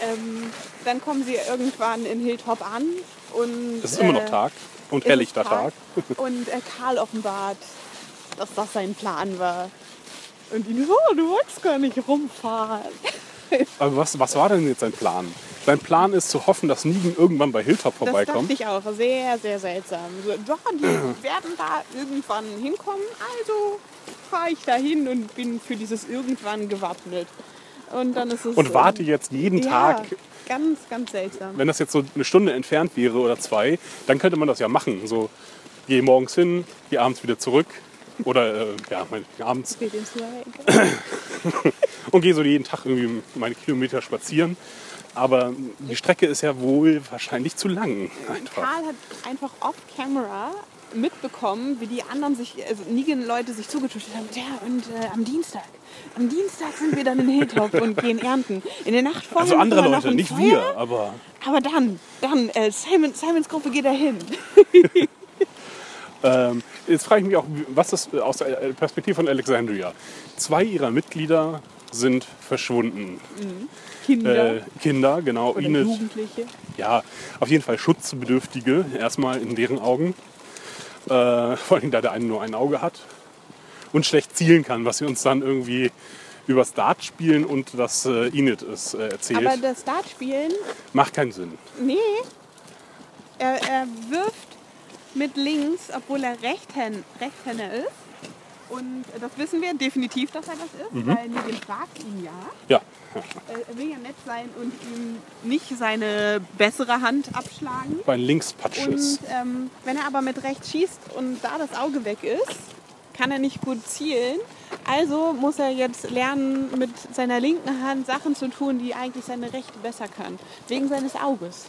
Ähm, dann kommen sie irgendwann in Hilltop an und Es ist immer noch äh, Tag und helllichter Tag. Und äh, Karl offenbart, dass das sein Plan war. Und ihn, oh, du wolltest gar nicht rumfahren. Aber was, was war denn jetzt sein Plan? Sein Plan ist zu hoffen, dass Negan irgendwann bei Hilltop Das vorbeikommt. dachte ich auch. Sehr, sehr seltsam. So, doch, die werden da irgendwann hinkommen. Also fahre ich da hin und bin für dieses irgendwann gewappnet. Und dann ist es Und so- warte jetzt jeden ja, Tag. Ganz, ganz seltsam. Wenn das jetzt so eine Stunde entfernt wäre oder zwei, dann könnte man das ja machen. So, geh morgens hin, geh abends wieder zurück. Oder äh, ja, mein, abends Neue. und gehe so jeden Tag irgendwie meine Kilometer spazieren. Aber die Strecke ist ja wohl wahrscheinlich zu lang. Einfach. Karl hat einfach off-camera mitbekommen, wie die anderen sich, also Negan-Leute sich zugetuscht haben. Ja, und äh, am Dienstag. Am Dienstag sind wir dann in Hilltop und gehen ernten. In der Nacht vorher Also andere Leute, nicht Feuer. wir, aber Aber dann, dann, äh, Simon, Simons Gruppe geht dahin. Ähm, jetzt frage ich mich auch, was ist äh, aus der Perspektive von Alexandria? Zwei ihrer Mitglieder sind verschwunden. Kinder Äh, Kinder, genau. oder Enid, Jugendliche. ja, auf jeden Fall Schutzbedürftige, erstmal in deren Augen. Äh, vor allem, da der eine nur ein Auge hat und schlecht zielen kann, was sie uns dann irgendwie übers Dart spielen und das äh, Enid es äh, erzählt. Aber das Dartspielen, Macht keinen Sinn. nee, er, er wirft mit links, obwohl er Rechthänd, Rechtshänder ist. Und das wissen wir definitiv, dass er das ist, Mhm. weil Negan fragt ihn ja. Ja, Er will ja nett sein und ihm nicht seine bessere Hand abschlagen. bei Linkspatsch Und ist. ähm, wenn er aber mit rechts schießt und da das Auge weg ist, kann er nicht gut zielen. Also muss er jetzt lernen, mit seiner linken Hand Sachen zu tun, die eigentlich seine rechte besser kann. Wegen seines Auges.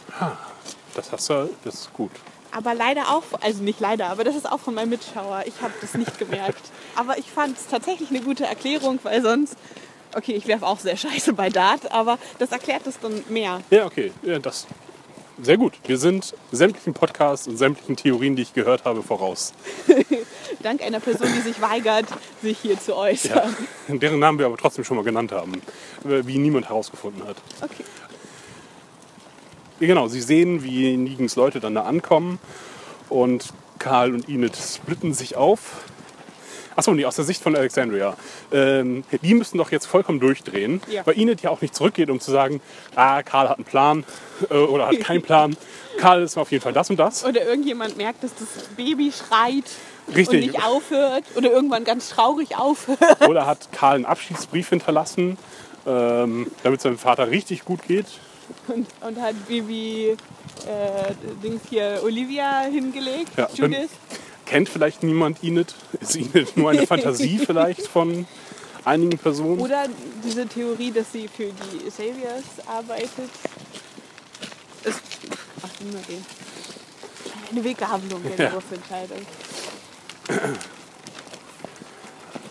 Das hast du, das ist gut. Aber leider auch, also nicht leider, aber das ist auch von meinem Mitschauer. Ich habe das nicht gemerkt. Aber ich fand es tatsächlich eine gute Erklärung, weil sonst, okay, ich werfe auch sehr scheiße bei Dart, aber das erklärt es dann mehr. Ja, okay. Ja, das Sehr gut. Wir sind sämtlichen Podcasts und sämtlichen Theorien, die ich gehört habe, voraus. Dank einer Person, die sich weigert, sich hier zu äußern. Ja. Deren Namen wir aber trotzdem schon mal genannt haben, äh, wie niemand herausgefunden hat. Okay. Ja, genau, sie sehen, wie Nigens Leute dann da ankommen und Karl und Enid splitten sich auf. Achso, nee, aus der Sicht von Alexandria. Ähm, die müssen doch jetzt vollkommen durchdrehen, Ja. weil Enid ja auch nicht zurückgeht, um zu sagen, ah, Karl hat einen Plan äh, oder hat keinen Plan. Karl ist auf jeden Fall das und das. Oder irgendjemand merkt, dass das Baby schreit Richtig. und nicht aufhört. Oder irgendwann ganz traurig aufhört. Oder hat Karl einen Abschiedsbrief hinterlassen, ähm, damit seinem Vater richtig gut geht. Und, und hat Baby äh, Dings hier Olivia hingelegt. Ja, Judith. Kennt vielleicht niemand Enid? Ist Enid nur eine Fantasie vielleicht von einigen Personen? Oder diese Theorie, dass sie für die Saviors arbeitet. Ist, ach, immer den. Eine Weggabelung der Ja. Berufsentscheidung.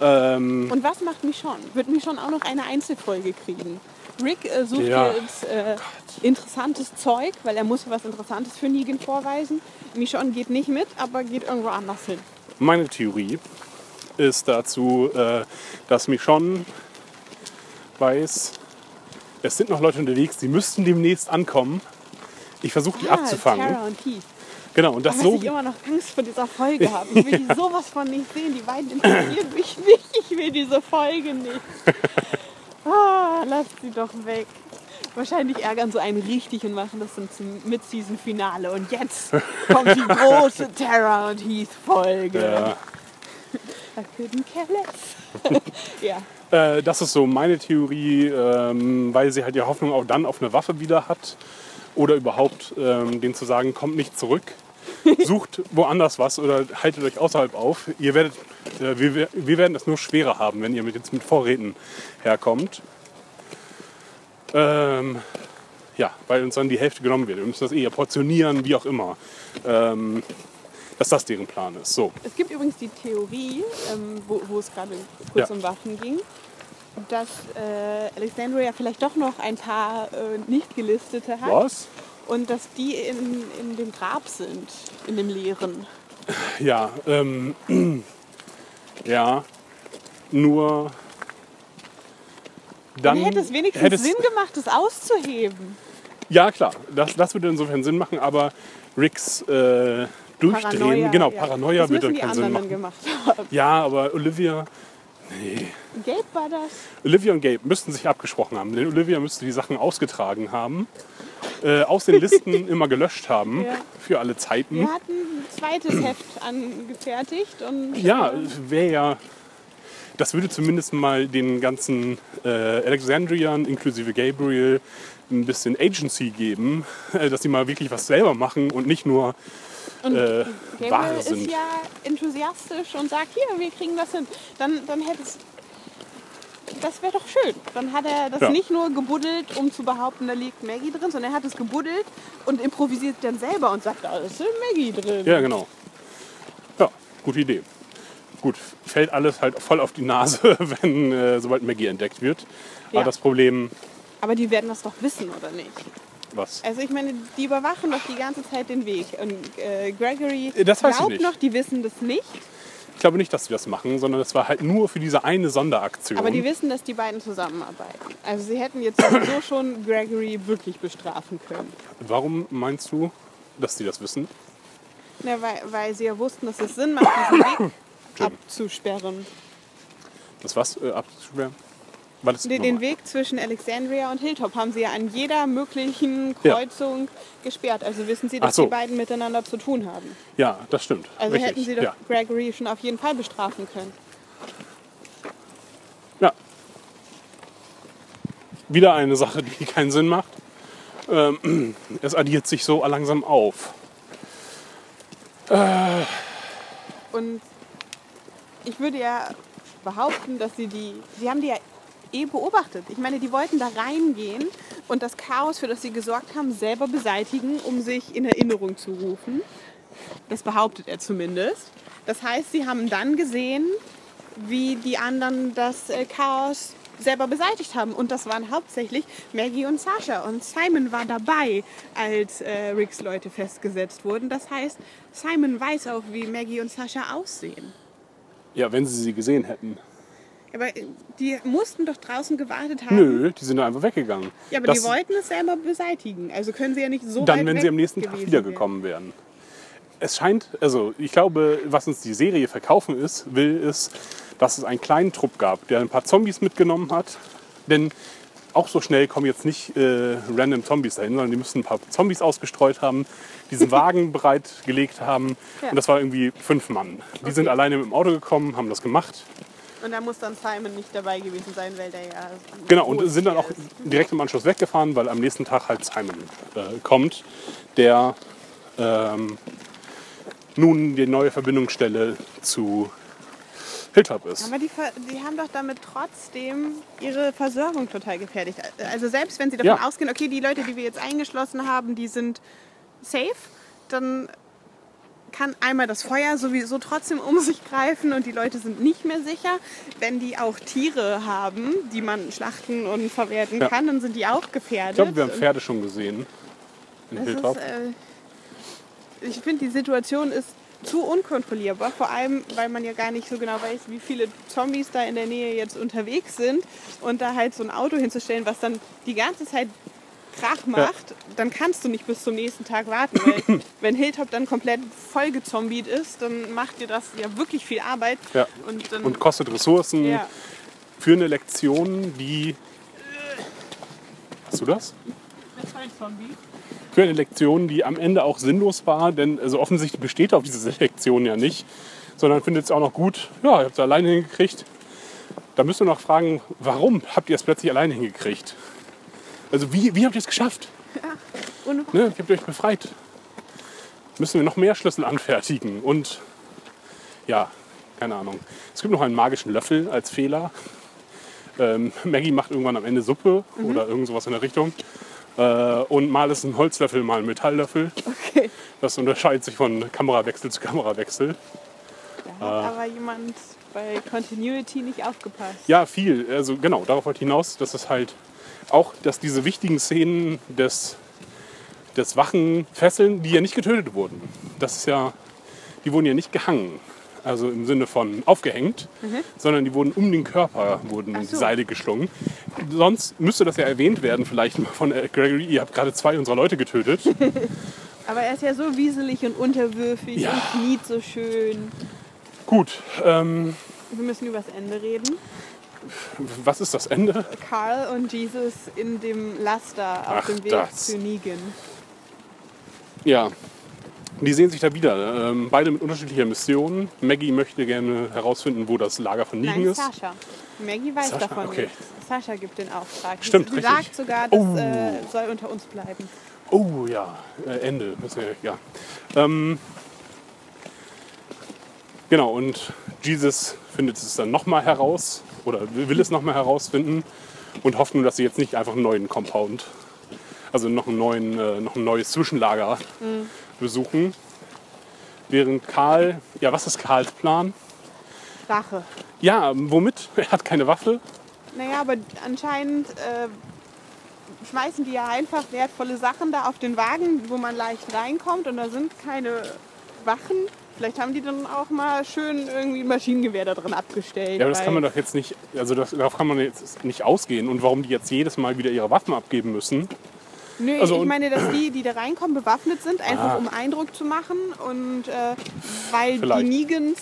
Ähm, Und was macht Michonne? Wird Michonne auch noch eine Einzelfolge kriegen? Rick äh, sucht Ja. jetzt äh, interessantes Zeug, weil er muss was Interessantes für Negan vorweisen. Michonne geht nicht mit, aber geht irgendwo anders hin. meine Theorie ist dazu, äh, dass Michonne weiß, es sind noch Leute unterwegs, die müssten demnächst ankommen. Ich versuche die Ah, abzufangen. Tara und Heath. Genau, und das Was so. ich immer noch Angst vor dieser Folge habe. Ich will die sowas von nicht sehen. Die beiden interessieren mich nicht. Ich will diese Folge nicht. Ah, lasst sie doch weg. Wahrscheinlich ärgern so einen richtig und machen das dann zum Mid-Season-Finale. Und jetzt kommt die große Tara und Heath-Folge. Ja, I couldn't care less. ja. Äh, das ist so meine Theorie, ähm, weil sie halt die Hoffnung auch dann auf eine Waffe wieder hat. Oder überhaupt ähm, denen zu sagen, kommt nicht zurück. Sucht woanders was oder haltet euch außerhalb auf. Ihr werdet, äh, wir, wir werden es nur schwerer haben, wenn ihr mit, jetzt mit Vorräten herkommt. Ähm, ja, weil uns dann die Hälfte genommen wird. Wir müssen das eher portionieren, wie auch immer. Ähm, dass das deren Plan ist. So. Es gibt übrigens die Theorie, ähm, wo, wo es gerade kurz Ja. um Waffen ging, dass äh, Alexandria vielleicht doch noch ein paar äh, nicht gelistete hat. Was? Und dass die in, in dem Grab sind, in dem leeren. Ja, ähm, ja, nur dann, Dann hätte es wenigstens hätte es- Sinn gemacht, das auszuheben. Ja, klar, das, das würde insofern Sinn machen, aber Ricks äh, Durchdrehen, Paranoia, genau, ja. Paranoia das würde dann keinen Sinn machen. gemacht haben. Ja, aber Olivia, nee. Gabe war das. Olivia und Gabe müssten sich abgesprochen haben, denn Olivia müsste die Sachen ausgetragen haben, äh, aus den Listen immer gelöscht haben, Ja. für alle Zeiten. Wir hatten ein zweites Heft angefertigt und Ja, wäre ja. Das würde zumindest mal den ganzen äh, Alexandrian inklusive Gabriel ein bisschen Agency geben, äh, dass sie mal wirklich was selber machen und nicht nur und äh, Gabriel Ware ist sind. ja enthusiastisch und sagt, hier, wir kriegen das hin. Dann, dann hätte es. Das wäre doch schön. Dann hat er das Ja. nicht nur gebuddelt, um zu behaupten, da liegt Maggie drin, sondern er hat es gebuddelt und improvisiert dann selber und sagt, da ist Maggie drin. Ja, genau. Ja, gute Idee. Gut, fällt alles halt voll auf die Nase, wenn äh, sobald Maggie entdeckt wird. Ja. Aber das Problem, Aber die werden das doch wissen, oder nicht? was? Also ich meine, die überwachen doch die ganze Zeit den Weg. Und äh, Gregory Äh, das weiß ich glaubt noch, die wissen das nicht. Ich glaube nicht, dass sie das machen, sondern das war halt nur für diese eine Sonderaktion. Aber die wissen, dass die beiden zusammenarbeiten. Also sie hätten jetzt sowieso schon Gregory wirklich bestrafen können. Warum meinst du, dass die das wissen? Na, weil, weil sie ja wussten, dass es Sinn macht, diesen Weg abzusperren. Das was äh, abzusperren? War das Den, den? Weg zwischen Alexandria und Hilltop haben sie ja an jeder möglichen Ja. Kreuzung gesperrt. Also wissen sie, dass so. die beiden miteinander zu tun haben. Ja, das stimmt. Also Richtig. hätten sie doch ja. Gregory schon auf jeden Fall bestrafen können. ja. Wieder eine Sache, die keinen Sinn macht. Ähm, es addiert sich so langsam auf. Und ich würde ja behaupten, dass sie die, sie haben die ja eh beobachtet. Ich meine, die wollten da reingehen und das Chaos, für das sie gesorgt haben, selber beseitigen, um sich in Erinnerung zu rufen. Das behauptet er zumindest. Das heißt, sie haben dann gesehen, wie die anderen das äh, Chaos selber beseitigt haben. Und das waren hauptsächlich Maggie und Sascha. Und Simon war dabei, als äh, Ricks Leute festgesetzt wurden. Das heißt, Simon weiß auch, wie Maggie und Sascha aussehen. Ja, wenn sie sie gesehen hätten. Aber äh, die mussten doch draußen gewartet haben. Nö, die sind da einfach weggegangen. Ja, aber das, die wollten es selber beseitigen. Also können sie ja nicht so Dann, wenn sie am nächsten Tag wiedergekommen wären. Es scheint, also ich glaube, was uns die Serie verkaufen ist, will, ist, dass es einen kleinen Trupp gab, der ein paar Zombies mitgenommen hat. Denn auch so schnell kommen jetzt nicht äh, random Zombies dahin, sondern die müssen ein paar Zombies ausgestreut haben, diesen Wagen bereitgelegt haben. Ja. Und das war irgendwie fünf Mann. Die sind alleine mit dem Auto gekommen, haben das gemacht. Und da muss dann Simon nicht dabei gewesen sein, weil der ja. Genau, und sind dann auch ist. direkt im Anschluss weggefahren, weil am nächsten Tag halt Simon äh, kommt, der ähm, nun die neue Verbindungsstelle zu Hilltop ist. Aber die, die haben doch damit trotzdem ihre Versorgung total gefährdet. Also selbst wenn sie davon Ja. ausgehen, okay, die Leute, die wir jetzt eingeschlossen haben, die sind safe, dann kann einmal das Feuer sowieso trotzdem um sich greifen und die Leute sind nicht mehr sicher. Wenn die auch Tiere haben, die man schlachten und verwerten Ja. kann, dann sind die auch gefährdet. Ich glaube, wir haben Und Pferde schon gesehen in Hilltop. äh, ich finde, die Situation ist zu unkontrollierbar, vor allem, weil man ja gar nicht so genau weiß, wie viele Zombies da in der Nähe jetzt unterwegs sind und da halt so ein Auto hinzustellen, was dann die ganze Zeit Krach macht, dann kannst du nicht bis zum nächsten Tag warten, weil wenn Hilltop dann komplett vollgezombiet ist, dann macht dir das ja wirklich viel Arbeit Ja. und dann Und kostet Ressourcen ja, für eine Lektion, die. Hast du das? Für eine Lektion, die am Ende auch sinnlos war, denn also offensichtlich besteht auf diese Lektion ja nicht, sondern findet es auch noch gut, ja, ihr habt es alleine hingekriegt. Da müssen wir noch fragen, warum habt ihr es plötzlich alleine hingekriegt? Also wie, wie habt ihr es geschafft? und Ne? Ihr habt euch befreit. Müssen wir noch mehr Schlüssel anfertigen und ja, keine Ahnung. Es gibt noch einen magischen Löffel als Fehler. Ähm, Maggie macht irgendwann am Ende Suppe oder irgend sowas in der Richtung. Äh, und mal ist ein Holzlöffel, mal ein Metalllöffel. okay. Das unterscheidet sich von Kamerawechsel zu Kamerawechsel. Da hat aber jemand bei Continuity nicht aufgepasst. Ja, viel. Also genau, darauf wollte ich hinaus, dass es halt auch, dass diese wichtigen Szenen des, des Wachen fesseln, die ja nicht getötet wurden. Das ist ja, die wurden ja nicht gehangen. Also im Sinne von aufgehängt, sondern die wurden um den Körper wurden die so. Seile geschlungen. Sonst müsste das ja erwähnt werden, vielleicht mal von äh, Gregory, ihr habt gerade zwei unserer Leute getötet. Aber er ist ja so wieselig und unterwürfig Ja. und kniet so schön. Gut, ähm, Wir müssen übers Ende reden. Was ist das Ende? Carl und Jesus in dem Laster auf Ach, dem Weg das. zu Negan. Ja, die sehen sich da wieder. Ähm, beide mit unterschiedlicher Mission. Maggie möchte gerne herausfinden, wo das Lager von Negan Nein, ist. Sascha. Maggie weiß Sascha, davon okay. nichts. Sascha gibt den Auftrag. Stimmt, Sie richtig. sagt sogar, das Oh. äh, soll unter uns bleiben. Oh ja, äh, Ende. Ja. Ähm, genau, und Jesus findet es dann nochmal heraus oder will es nochmal herausfinden und hofft nun, dass sie jetzt nicht einfach einen neuen Compound, also noch, einen neuen, äh, noch ein neues Zwischenlager besuchen. Während Karl, ja, was ist Karls Plan? Rache. Ja, womit? Er hat keine Waffe. Naja, aber anscheinend äh, schmeißen die ja einfach wertvolle Sachen da auf den Wagen, wo man leicht reinkommt und da sind keine Wachen. Vielleicht haben die dann auch mal schön irgendwie Maschinengewehr da drin abgestellt. Ja, aber das kann man doch jetzt nicht, also das, darauf kann man jetzt nicht ausgehen. Und warum die jetzt jedes Mal wieder ihre Waffen abgeben müssen, Nö, Also ich meine, dass die, die da reinkommen, bewaffnet sind, einfach Ah. um Eindruck zu machen und äh, weil Vielleicht. die Negans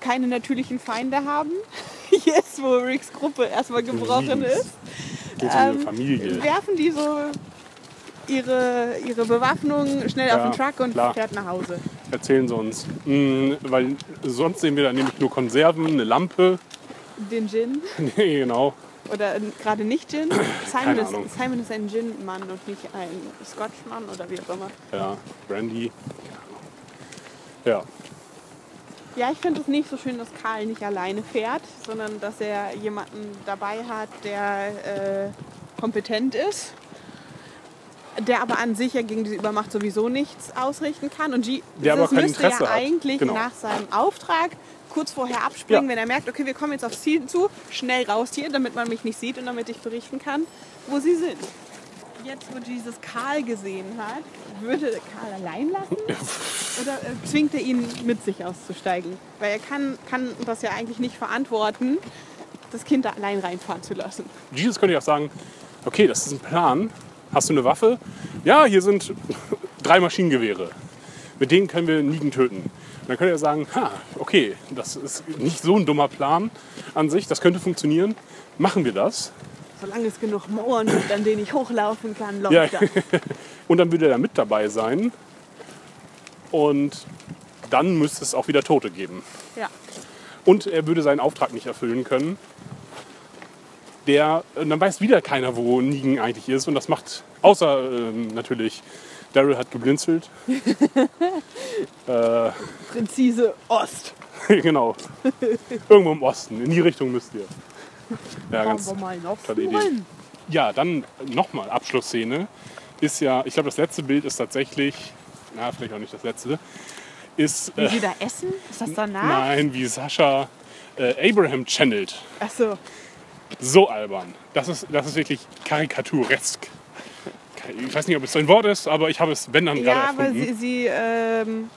keine natürlichen Feinde haben. Jetzt, wo Ricks Gruppe erstmal gebrochen ist, geht um Ähm, Familie. werfen die so ihre, ihre Bewaffnung schnell auf Ja, den Truck und klar. fährt nach Hause. Erzählen sie uns. Mm, weil sonst sehen wir da nämlich nur Konserven, eine Lampe. Den Gin nee, genau. oder äh, gerade nicht Gin. Simon ist. Simon ist ein Gin-Mann und nicht ein Scotch-Mann oder wie auch immer. Ja, Brandy. Ja, Ja, ich finde es nicht so schön, dass Karl nicht alleine fährt, sondern dass er jemanden dabei hat, der äh, kompetent ist, der aber an sich ja gegen diese Übermacht sowieso nichts ausrichten kann. Und G Der kein müsste ja Interesse hat. eigentlich Genau. nach seinem Auftrag kurz vorher abspringen, Ja. wenn er merkt, okay, wir kommen jetzt aufs Ziel zu, schnell raus hier, damit man mich nicht sieht und damit ich berichten kann, wo sie sind. Jetzt, wo Jesus Karl gesehen hat, würde Karl allein lassen? Oder äh, zwingt er ihn mit sich auszusteigen? Weil er kann, kann das ja eigentlich nicht verantworten, das Kind da allein reinfahren zu lassen. Jesus könnte ja auch sagen, okay, das ist ein Plan. Hast du eine Waffe? Ja, hier sind drei Maschinengewehre. Mit denen können wir Nigen töten. Und dann könnte er sagen, ha, okay, das ist nicht so ein dummer Plan an sich, das könnte funktionieren. Machen wir das. Solange es genug Mauern gibt, an denen ich hochlaufen kann, läuft Ja. das. Und dann würde er da mit dabei sein. Und dann müsste es auch wieder Tote geben. Ja. Und er würde seinen Auftrag nicht erfüllen können. Der, und dann weiß wieder keiner, wo Negan eigentlich ist. Und das macht, außer ähm, natürlich, Daryl hat geblinzelt. äh, Präzise Ost. genau. Irgendwo im Osten. In die Richtung müsst ihr. Ja, ganz wir mal noch tolle Idee. Ja, dann nochmal Abschlussszene. Ist ja, ich glaube, das letzte Bild ist tatsächlich, na, vielleicht auch nicht das letzte, ist, Wie äh, sie da essen? Ist das danach? nein, wie Sascha äh, Abraham channelt. Achso. So albern. Das ist, das ist wirklich karikaturesk. Ich weiß nicht, ob es so ein Wort ist, aber ich habe es, wenn dann gerade Ja, aber sie, sie ähm,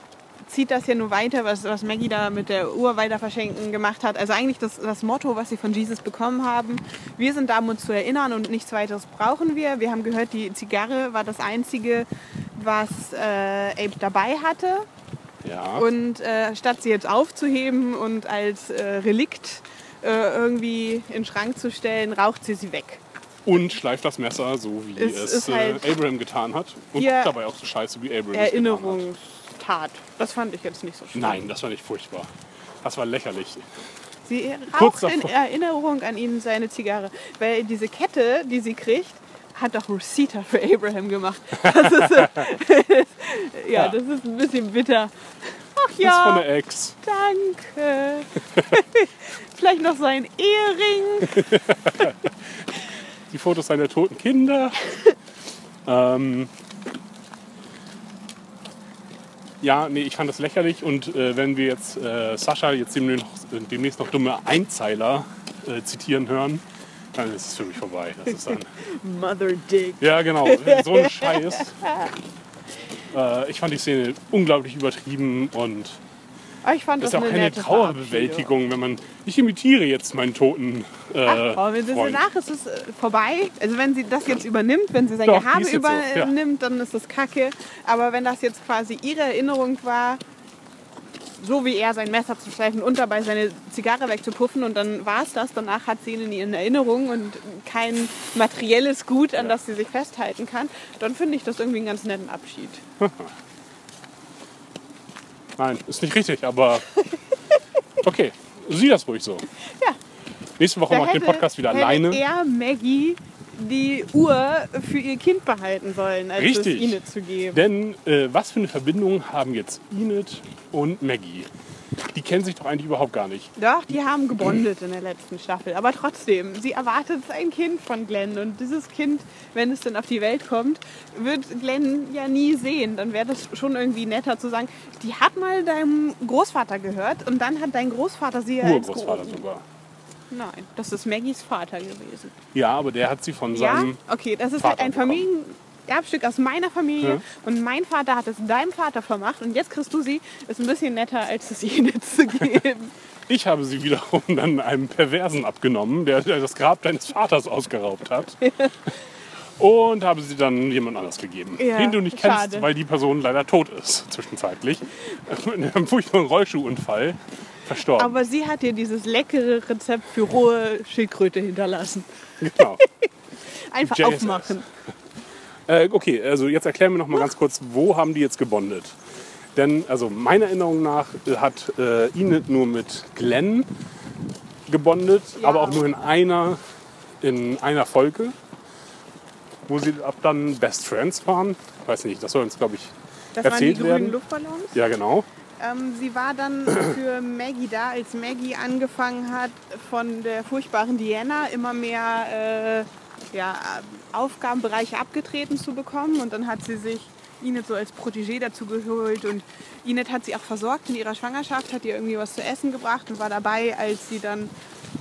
zieht das ja nur weiter, was, was Maggie da mit der Uhr weiter verschenken gemacht hat. Also eigentlich das, das Motto, was sie von Jesus bekommen haben. Wir sind da, um uns zu erinnern und nichts weiteres brauchen wir. Wir haben gehört, die Zigarre war das Einzige, was äh, Abe dabei hatte. ja. Und äh, statt sie jetzt aufzuheben und als äh, Relikt äh, irgendwie in den Schrank zu stellen, raucht sie sie weg. Und schleift das Messer, so wie Es es, ist äh, halt Abraham getan hat. Und guckt dabei auch so scheiße, wie Abraham es. Erinnerungstat. Das fand ich jetzt nicht so schlimm. Nein, das war nicht furchtbar. Das war lächerlich. Sie raucht in. Erinnerung an ihn seine Zigarre. Weil diese Kette, die sie kriegt, hat doch Rosita für Abraham gemacht. Das ist, ja, Ja. das ist ein bisschen bitter. Das ist von ja, der Ex. danke. Vielleicht noch sein Ehering. Die Fotos seiner toten Kinder. ähm, ja, nee, ich fand das lächerlich. Und äh, wenn wir jetzt äh, Sascha jetzt demnächst noch, demnächst noch dumme Einzeiler äh, zitieren hören, dann ist es für mich vorbei. Das ist dann, Mother Dick. ja, genau, so ein Scheiß. Äh, ich fand die Szene unglaublich übertrieben und Aber ich fand das ist auch eine keine Trauerbewältigung, wenn man. Ich imitiere jetzt meinen toten äh, Ach, wenn sie Freund. danach ist es äh, vorbei. Also wenn sie das jetzt übernimmt, wenn sie sein Doch, Gehabe jetzt so, ja. übernimmt, dann ist das kacke. Aber wenn das jetzt quasi ihre Erinnerung war, so wie er sein Messer zu schleifen und dabei seine Zigarre wegzupuffen und dann war es das. Danach hat sie ihn in ihren Erinnerungen und kein materielles Gut, an das sie sich festhalten kann. Dann finde ich das irgendwie einen ganz netten Abschied. Nein, ist nicht richtig, aber okay, sieh das ruhig so. Ja. Nächste Woche Da mache ich den Podcast wieder hätte alleine. er Maggie die Uhr für ihr Kind behalten sollen, als Richtig. es ihnen zu geben. Denn äh, was für eine Verbindung haben jetzt Enid und Maggie? Die kennen sich doch eigentlich überhaupt gar nicht. Doch, die haben gebondet in der letzten Staffel. Aber trotzdem, sie erwartet ein Kind von Glenn. Und dieses Kind, wenn es dann auf die Welt kommt, wird Glenn ja nie sehen. Dann wäre das schon irgendwie netter zu sagen, die hat mal deinem Großvater gehört und dann hat dein Großvater sie ja als Urgroßvater Gro- sogar. Nein, das ist Maggies Vater gewesen. Ja, aber der hat sie von Ja, seinem. okay, das ist Vater ein. Familienerbstück aus meiner Familie Ja. und mein Vater hat es deinem Vater vermacht und jetzt kriegst du sie. Ist ein bisschen netter, als es ihnen zu geben. Ich habe sie wiederum dann einem Perversen abgenommen, der, der das Grab deines Vaters ausgeraubt hat. Und habe sie dann jemand anders gegeben, Ja, den du nicht kennst, schade. weil die Person leider tot ist, zwischenzeitlich. In einem furchtbaren Rollschuhunfall verstorben. Aber sie hat dir dieses leckere Rezept für rohe Schildkröte hinterlassen. genau. Einfach JSS. aufmachen. Äh, okay, also jetzt erklären wir noch mal ganz kurz, wo haben die jetzt gebondet? Denn, also meiner Erinnerung nach äh, hat äh, Enid nur mit Glenn gebondet, Ja. aber auch nur in einer, in einer Folge, wo sie ab dann Best Friends waren. Weiß nicht, das soll uns, glaube ich, Das waren die erzählt grünen werden. Luftballons. Ja, genau. Ähm, sie war dann für Maggie da, als Maggie angefangen hat, von der furchtbaren Diana immer mehr äh, ja, Aufgabenbereiche abgetreten zu bekommen. Und dann hat sie sich Enid so als Protégé dazu geholt und Enid hat sie auch versorgt in ihrer Schwangerschaft, hat ihr irgendwie was zu essen gebracht und war dabei, als sie dann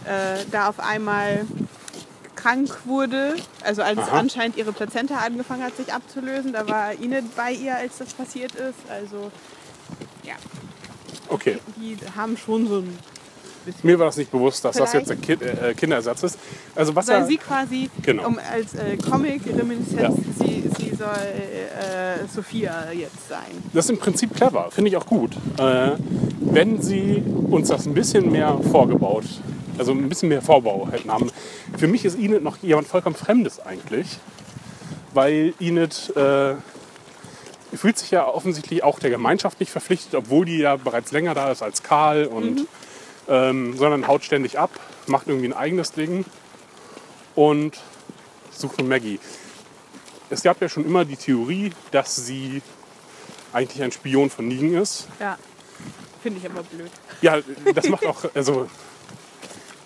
äh, da auf einmal krank wurde, also als Aha. anscheinend ihre Plazenta angefangen hat, sich abzulösen. Da war Enid bei ihr, als das passiert ist. Also ja, Okay. die haben schon so ein Mir war das nicht bewusst, dass das jetzt der kind, äh, Kinderersatz ist. Also was Weil ja, sie quasi Genau. um, als äh, Comic-Reminiszenz, Ja. sie, sie soll äh, Sophia jetzt sein. das ist im Prinzip clever, finde ich auch gut. Äh, wenn sie uns das ein bisschen mehr vorgebaut, also ein bisschen mehr Vorbau hätten haben. Für mich ist Enid noch jemand vollkommen Fremdes eigentlich, weil Enid äh, fühlt sich ja offensichtlich auch der Gemeinschaft nicht verpflichtet, obwohl die ja bereits länger da ist als Karl und ähm, sondern haut ständig ab, macht irgendwie ein eigenes Ding und sucht nur Maggie. Es gab ja schon immer die Theorie, dass sie eigentlich ein Spion von Negan ist. Ja, finde ich aber blöd. Ja, das macht auch, also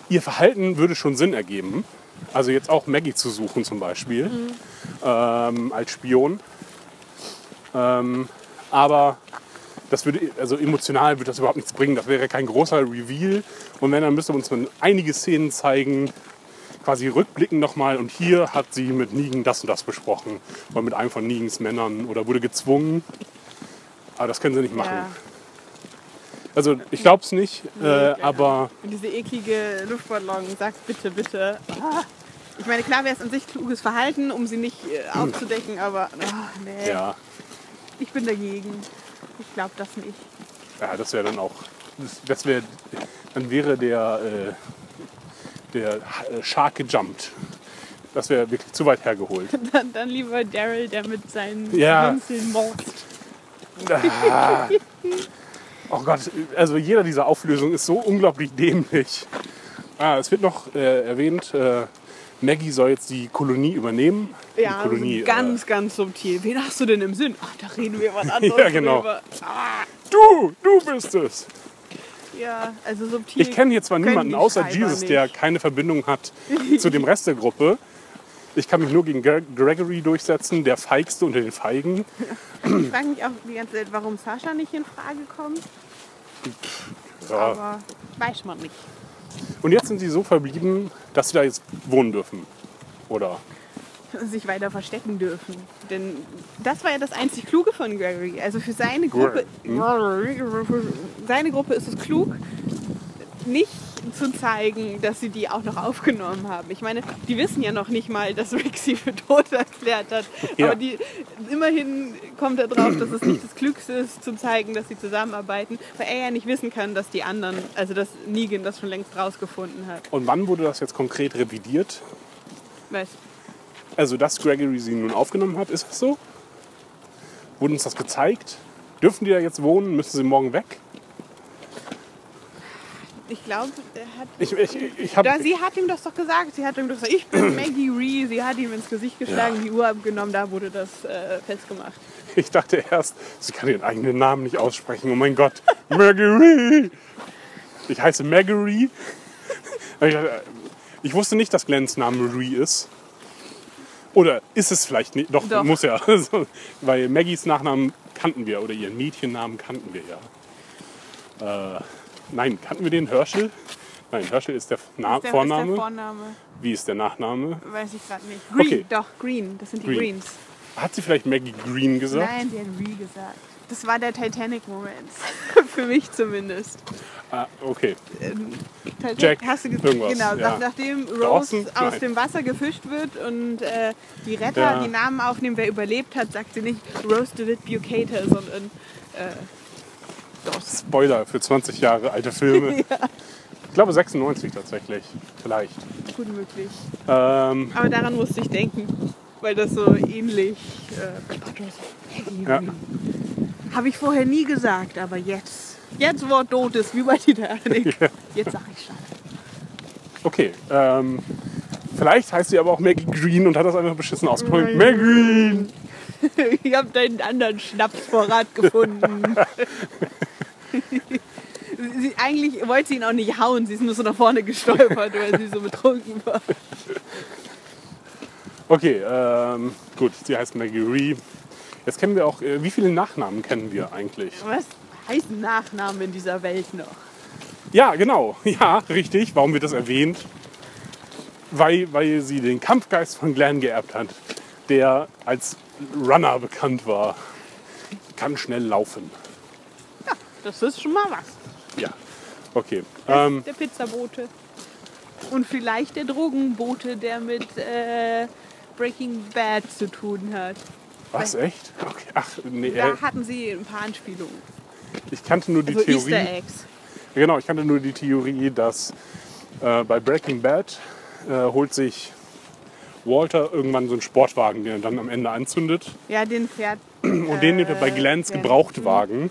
ihr Verhalten würde schon Sinn ergeben. Also jetzt auch Maggie zu suchen zum Beispiel ähm, als Spion. Ähm, aber das würde, also emotional würde das überhaupt nichts bringen. Das wäre kein großer Reveal. Und wenn, dann müsste uns man einige Szenen zeigen, quasi rückblicken nochmal. Und hier hat sie mit Negan das und das besprochen. Oder mit einem von Negans Männern. Oder wurde gezwungen. Aber das können sie nicht machen. Ja. Also ich glaube es nicht, äh, genau. aber Und diese eklige Luftballon sagt bitte, bitte. Ah. Ich meine, klar wäre es an sich kluges Verhalten, um sie nicht äh, aufzudecken, aber ah, nee, ja, ich bin dagegen. Ich glaube das nicht. ja das wäre dann auch, das, das wäre, dann wäre der, äh, der äh, Shark gejumpt. Das wäre wirklich zu weit hergeholt. Dann, dann lieber Daryl, der mit seinen Ja. Winzeln morst. Ah. Oh Gott, also jeder dieser Auflösungen ist so unglaublich dämlich. Ah, es wird noch äh, erwähnt, äh, Maggie soll jetzt die Kolonie übernehmen. Ja, die Kolonie, also ganz, ganz subtil. Wen hast du denn im Sinn? Ach, da reden wir was anderes Ja, genau. drüber. Ah, äh, du, du bist es. ja, also subtil. Ich kenne hier zwar niemanden außer Schreiber Jesus, nicht. der keine Verbindung hat zu dem Rest der Gruppe. Ich kann mich nur gegen Gre- Gregory durchsetzen, der feigste unter den Feigen. Ich frage mich auch die ganze Zeit, warum Sascha nicht in Frage kommt. Ja. Aber weiß man nicht. Und jetzt sind sie so verblieben, dass sie da jetzt wohnen dürfen. Oder? sich weiter verstecken dürfen. Denn das war ja das einzig Kluge von Gregory. Also für seine Gruppe, für seine Gruppe ist es klug, nicht zu zeigen, dass sie die auch noch aufgenommen haben. Ich meine, die wissen ja noch nicht mal, dass Rick sie für tot erklärt hat. Ja. Aber die, immerhin kommt er drauf, dass es nicht das Klügste ist, zu zeigen, dass sie zusammenarbeiten, weil er ja nicht wissen kann, dass die anderen, also dass Negan das schon längst rausgefunden hat. Und wann wurde das jetzt konkret revidiert? Weißt Also, dass Gregory sie nun aufgenommen hat, ist das so? Wurde uns das gezeigt? Dürfen die da jetzt wohnen? Müssen sie morgen weg? Ich glaube, er hat. Ich, ich, ich hab, Da, sie hat ihm das doch gesagt. Sie hat ihm doch gesagt, ich bin Maggie Ree. Sie hat ihm ins Gesicht geschlagen, Ja. die Uhr abgenommen. Da wurde das äh, festgemacht. Ich dachte erst, sie kann ihren eigenen Namen nicht aussprechen. Oh mein Gott, Marguerite! Ich heiße Marguerite. Ich, dachte, ich wusste nicht, dass Glens Name Marie ist. Oder ist es vielleicht nicht? Doch, Doch. muss ja. Weil Maggies Nachnamen kannten wir oder ihren Mädchennamen kannten wir ja. Äh, nein, kannten wir den Herschel? Nein, Herschel ist der, Na Ist der, Vorname. Ist der Vorname? Wie ist der Nachname? Weiß ich gerade nicht. Green, Okay. doch, Green. Das sind die Green. Greens. Hat sie vielleicht Maggie Green gesagt? Nein, sie hat Ree gesagt. Das war der Titanic-Moment. Für mich zumindest. Ah, okay. Titanic, Jack, hast du ge- irgendwas, Genau, ja. nach, nachdem Rose Dawson? aus Nein. dem Wasser gefischt wird und äh, die Retter Ja. die Namen aufnehmen, wer überlebt hat, sagt sie nicht Rose David Bucator, sondern äh. Spoiler für 20 Jahre alte Filme. Ich glaube 96 tatsächlich. Vielleicht. Gut möglich. Ähm, Aber daran musste ich denken, weil das so ähnlich. Äh, ja. Habe ich vorher nie gesagt, aber jetzt. Jetzt wo er tot ist, wie bei Titanic. Jetzt sag ich schon. Okay. Ähm, vielleicht heißt sie aber auch Maggie Green und hat das einfach beschissen. Nein. Maggie Green! Ich habe deinen anderen Schnapsvorrat gefunden. Sie, eigentlich wollte sie ihn auch nicht hauen, sie ist nur so nach vorne gestolpert, weil sie so betrunken war. Okay, ähm, gut. Sie heißt Maggie Ree. Jetzt kennen wir auch, äh, wie viele Nachnamen kennen wir eigentlich? Was heißen Nachnamen in dieser Welt noch? Ja, genau. Ja, richtig. Warum wird das erwähnt? Weil, weil sie den Kampfgeist von Glenn geerbt hat, der als Runner bekannt war. Kann schnell laufen. Das ist schon mal was. Ja, okay. Ähm, der Pizzabote. Und vielleicht der Drogenbote, der mit äh, Breaking Bad zu tun hat. was, echt? Okay. Ach, nee, äh, Da hatten sie ein paar Anspielungen. ich kannte nur die Also Theorie. Easter Eggs. Genau, ich kannte nur die Theorie, dass äh, bei Breaking Bad äh, holt sich Walter irgendwann so einen Sportwagen, den er dann am Ende anzündet. Ja, den fährt. Und den nimmt er bei Glens Glenn. Gebrauchtwagen.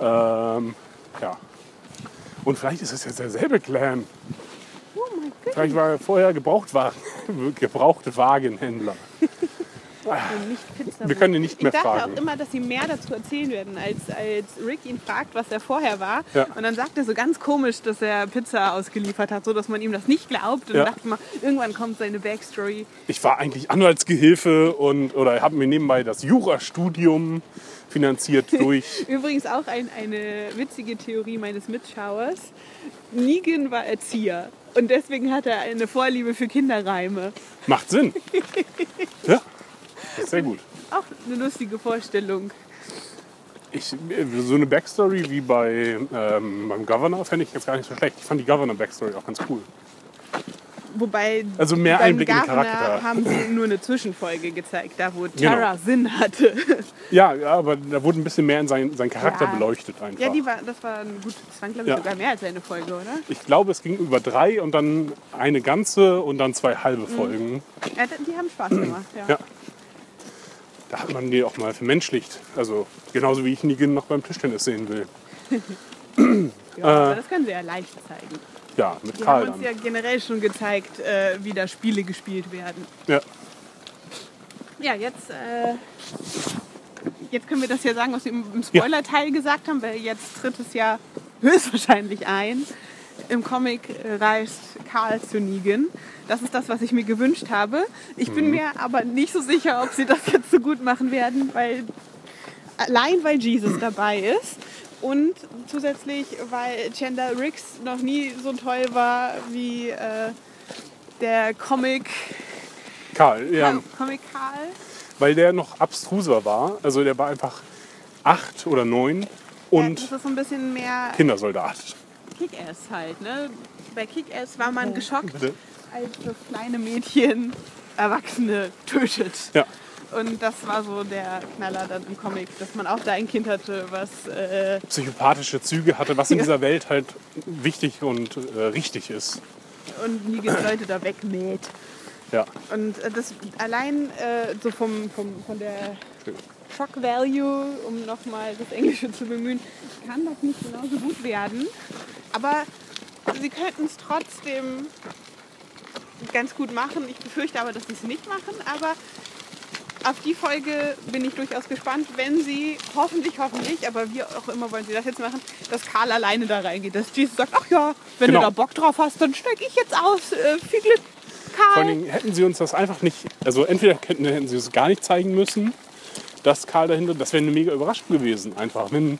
Ähm, ja. Und vielleicht ist es jetzt derselbe Glenn. Oh mein Gott. Vielleicht war er vorher Gebrauchtwagen, Gebrauchtwagenhändler. Wir können ihn nicht mehr ich dachte fragen. auch immer, dass sie mehr dazu erzählen werden, als, als Rick ihn fragt, was er vorher war. Ja. Und dann sagt er so ganz komisch, dass er Pizza ausgeliefert hat, so dass man ihm das nicht glaubt. Und Ja. dachte mal, irgendwann kommt seine Backstory. Ich war eigentlich Anwaltsgehilfe und oder habe mir nebenbei das Jurastudium finanziert durch. Übrigens auch ein, eine witzige Theorie meines Mitschauers. Negan war Erzieher. Und deswegen hat er eine Vorliebe für Kinderreime. Macht Sinn. Ja, ist sehr gut. Auch eine lustige Vorstellung. Ich, so eine Backstory wie bei ähm, beim Governor fände ich jetzt gar nicht so schlecht. Ich fand die Governor-Backstory auch ganz cool. Wobei Also mehr Einblick in den Charakter. haben sie nur eine Zwischenfolge gezeigt, da wo Genau. Tara Sinn hatte. Ja, ja, aber da wurde ein bisschen mehr in seinen, seinen Charakter Ja. beleuchtet einfach. Ja, die war, das war ein gut, das waren glaube ich Ja. sogar mehr als eine Folge, oder? ich glaube, es ging über drei und dann eine ganze und dann zwei halbe Folgen. Ja, die haben Spaß gemacht, ja. Da hat man die auch mal vermenschlicht. Also genauso wie ich Negan noch beim Tischtennis sehen will. Ja, aber das können sie ja leicht zeigen. Ja, mit Die Karl haben uns dann. ja generell schon gezeigt, äh, wie da Spiele gespielt werden. Ja. Ja, jetzt, äh, jetzt können wir das ja sagen, was wir im im Spoiler-Teil gesagt haben, weil jetzt tritt es ja höchstwahrscheinlich ein. Im Comic äh, reist Karl zu Negan. Das ist das, was ich mir gewünscht habe. Ich bin mir aber nicht so sicher, ob sie das jetzt so gut machen werden, weil allein weil Jesus dabei ist und zusätzlich weil Chandler Riggs noch nie so toll war wie äh, der Comic, Karl, ja. Comic Karl. Weil der noch abstruser war. Also der war einfach acht oder neun ja, und das ist so ein bisschen mehr Kindersoldat. Kick-Ass halt. Ne? Bei Kick-Ass war man geschockt, Bitte? als das kleine Mädchen Erwachsene tötet. Ja. Und das war so der Knaller dann im Comic, dass man auch da ein Kind hatte, was äh, Psychopathische Züge hatte, was in dieser Welt halt wichtig und äh, richtig ist. und nie Leute da wegmäht. Ja. Und äh, das allein äh, so vom, vom, von der Shock Value, um nochmal das Englische zu bemühen, kann das nicht genauso gut werden. Aber sie könnten es trotzdem ganz gut machen. Ich befürchte aber, dass sie es nicht machen. Aber auf die Folge bin ich durchaus gespannt, wenn sie hoffentlich, hoffentlich, aber wie auch immer wollen sie das jetzt machen, dass Karl alleine da reingeht. Dass Jesus sagt, ach ja, wenn Genau. du da Bock drauf hast, dann steig ich jetzt aus. Äh, viel Glück, Karl. Vor allen Dingen hätten sie uns das einfach nicht, also entweder hätten, hätten sie es gar nicht zeigen müssen, dass Karl dahinter, das wäre eine mega Überraschung gewesen, einfach, wenn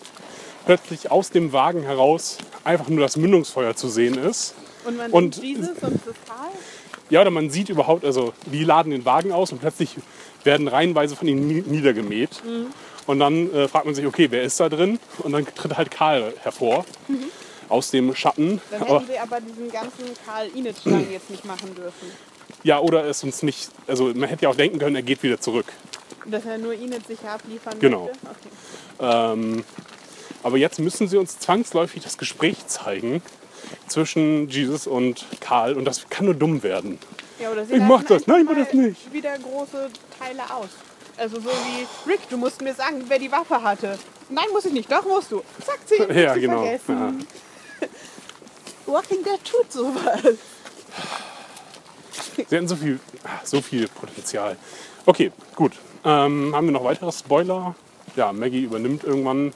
plötzlich aus dem Wagen heraus einfach nur das Mündungsfeuer zu sehen ist. Und man Und- Jesus und das Tal. Ja, oder man sieht überhaupt, also die laden den Wagen aus und plötzlich werden reihenweise von ihnen nie- niedergemäht. Mhm. Und dann äh, fragt man sich, okay, wer ist da drin? Und dann tritt halt Karl hervor aus dem Schatten. Mhm. Dann Aber, hätten sie aber diesen ganzen Karl-Init-Strang jetzt nicht machen dürfen. ja, oder es uns nicht, also man hätte ja auch denken können, er geht wieder zurück. Dass er nur Init sicher abliefern Genau. möchte. Okay. Ähm, aber jetzt müssen sie uns zwangsläufig das Gespräch zeigen zwischen Jesus und Karl und das kann nur dumm werden. Ja, oder sie Ich mach das. Nein, ich mach das nicht. wieder große Teile aus. Also so wie, Rick, du musst mir sagen, wer die Waffe hatte. Nein, muss ich nicht. Doch, musst du. Sagt sie. Ja, sie genau. Vergessen. Walking Dead tut sowas. Sie hatten so viel, so viel Potenzial. Okay, gut. Ähm, haben wir noch weitere Spoiler? Ja, Maggie übernimmt irgendwann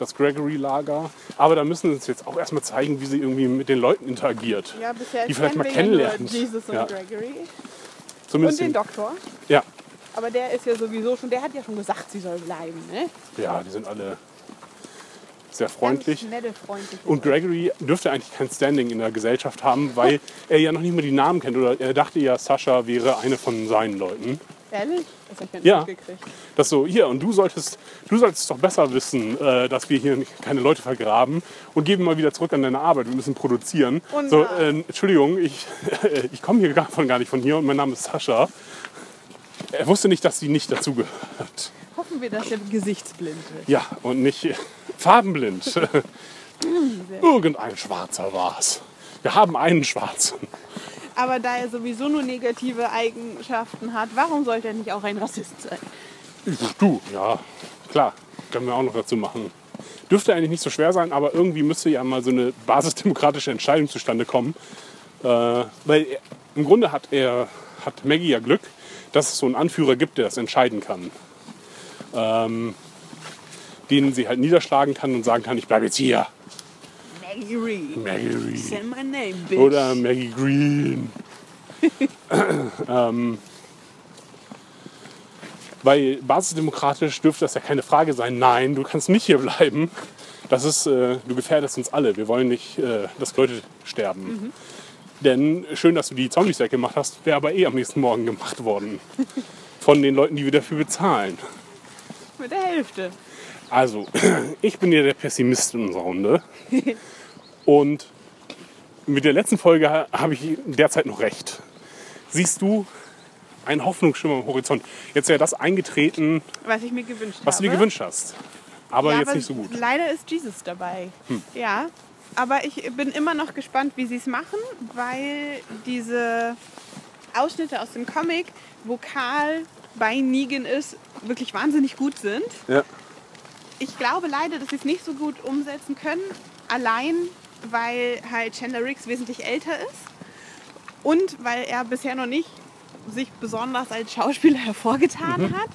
das Gregory-Lager. Aber da müssen sie uns jetzt auch erstmal zeigen, wie sie irgendwie mit den Leuten interagiert. Ja, bisher Die vielleicht mal kennenlernen. Ja Jesus und Ja. Gregory. Zumindest Und den Doktor. Ja, Aber der ist ja sowieso schon, der hat ja schon gesagt, sie soll bleiben. Ne? Ja, die sind alle sehr freundlich. Nette, Und. Gregory dürfte eigentlich kein Standing in der Gesellschaft haben, weil er ja noch nicht mal die Namen kennt. Oder er dachte ja, Sascha wäre eine von seinen Leuten. Ehrlich? Das hab ich Ja. mitgekriegt. Das so, hier, und du solltest, du solltest doch besser wissen, äh, dass wir hier keine Leute vergraben und geben mal wieder zurück an deine Arbeit. Wir müssen produzieren. Oh so, äh, Entschuldigung, ich, ich komme hier gar, von, gar nicht von hier und mein Name ist Sascha. Er wusste nicht, dass sie nicht dazugehört. Hoffen wir, dass er gesichtsblind ist. Ja, und nicht äh, farbenblind. Irgendein Schwarzer war's. Wir haben einen Schwarzen. Aber da er sowieso nur negative Eigenschaften hat, warum sollte er nicht auch ein Rassist sein? Du, ja, klar, können wir auch noch dazu machen. Dürfte eigentlich nicht so schwer sein, aber irgendwie müsste ja mal so eine basisdemokratische Entscheidung zustande kommen. Äh, weil er, im Grunde hat er, hat Maggie ja Glück, dass es so einen Anführer gibt, der das entscheiden kann. Ähm, den sie halt niederschlagen kann und sagen kann, ich bleibe jetzt hier. Maggie Reed. Maggie Reed. Say my name, bitch. Oder Maggie Green. ähm, weil basisdemokratisch dürfte das ja keine Frage sein. Nein, du kannst nicht hier bleiben. Das ist, äh, du gefährdest uns alle. Wir wollen nicht, äh, dass Leute sterben. Denn schön, dass du die Zombies weggemacht hast, wäre aber eh am nächsten Morgen gemacht worden. Von den Leuten, die wir dafür bezahlen. Mit der Hälfte. Also, ich bin ja der Pessimist in unserer Runde. Und mit der letzten Folge ha- habe ich derzeit noch recht. Siehst du einen Hoffnungsschimmer am Horizont? Jetzt wäre das eingetreten, Was ich mir gewünscht was du habe. dir gewünscht hast. Aber ja, jetzt aber nicht so gut. Hm. Leider ist Jesus dabei. Ja. Aber ich bin immer noch gespannt, wie sie es machen, weil diese Ausschnitte aus dem Comic, wo Karl bei Negan ist, wirklich wahnsinnig gut sind. Ja. Ich glaube leider, dass sie es nicht so gut umsetzen können, allein weil halt Chandler Riggs wesentlich älter ist und weil er bisher noch nicht sich besonders als Schauspieler hervorgetan hat.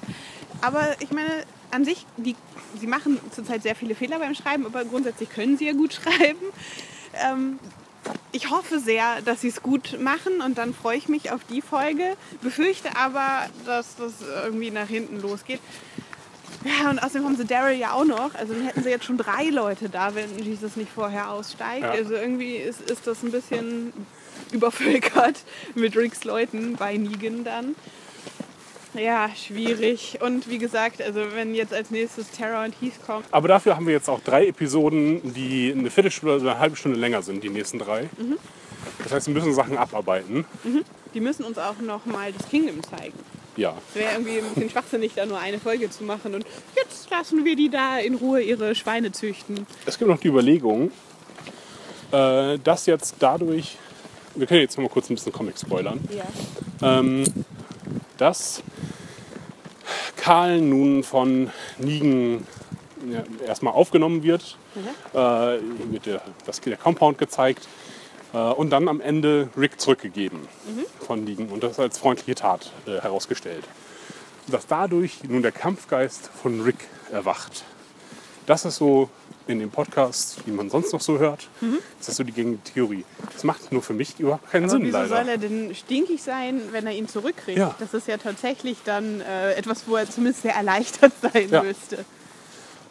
Aber ich meine, an sich, die, sie machen zurzeit sehr viele Fehler beim Schreiben, aber grundsätzlich können sie ja gut schreiben. Ähm, ich hoffe sehr, dass sie es gut machen und dann freue ich mich auf die Folge. Befürchte aber, dass das irgendwie nach hinten losgeht. Ja, und außerdem haben sie Daryl ja auch noch. Also dann hätten sie jetzt schon drei Leute da, wenn Jesus nicht vorher aussteigt. Ja. Also irgendwie ist, ist das ein bisschen übervölkert mit Ricks Leuten bei Negan dann. Ja, schwierig. Und wie gesagt, also wenn jetzt als nächstes Terror und Heath kommen, Aber dafür haben wir jetzt auch drei Episoden, die eine Viertelstunde oder eine halbe Stunde länger sind, die nächsten drei. Das heißt, wir müssen Sachen abarbeiten. die müssen uns auch noch mal das Kingdom zeigen. Ja. Es wäre irgendwie ein bisschen schwachsinnig, da nur eine Folge zu machen. Und jetzt lassen wir die da in Ruhe ihre Schweine züchten. Es gibt noch die Überlegung, äh, dass jetzt dadurch, wir können jetzt noch mal kurz ein bisschen Comic spoilern, Ja. ähm, dass Karl nun von ja, erstmal aufgenommen wird, äh, ihm wird der, das, der Compound gezeigt äh, und dann am Ende Rick zurückgegeben von Negan und das als freundliche Tat äh, herausgestellt. Dass dadurch nun der Kampfgeist von Rick erwacht. Das ist so in dem Podcast, wie man sonst noch so hört, das ist so die gängige Theorie. Das macht nur für mich überhaupt keinen Aber Sinn, wieso leider. soll er denn stinkig sein, wenn er ihn zurückkriegt? Ja. Das ist ja tatsächlich dann äh, etwas, wo er zumindest sehr erleichtert sein Ja. müsste.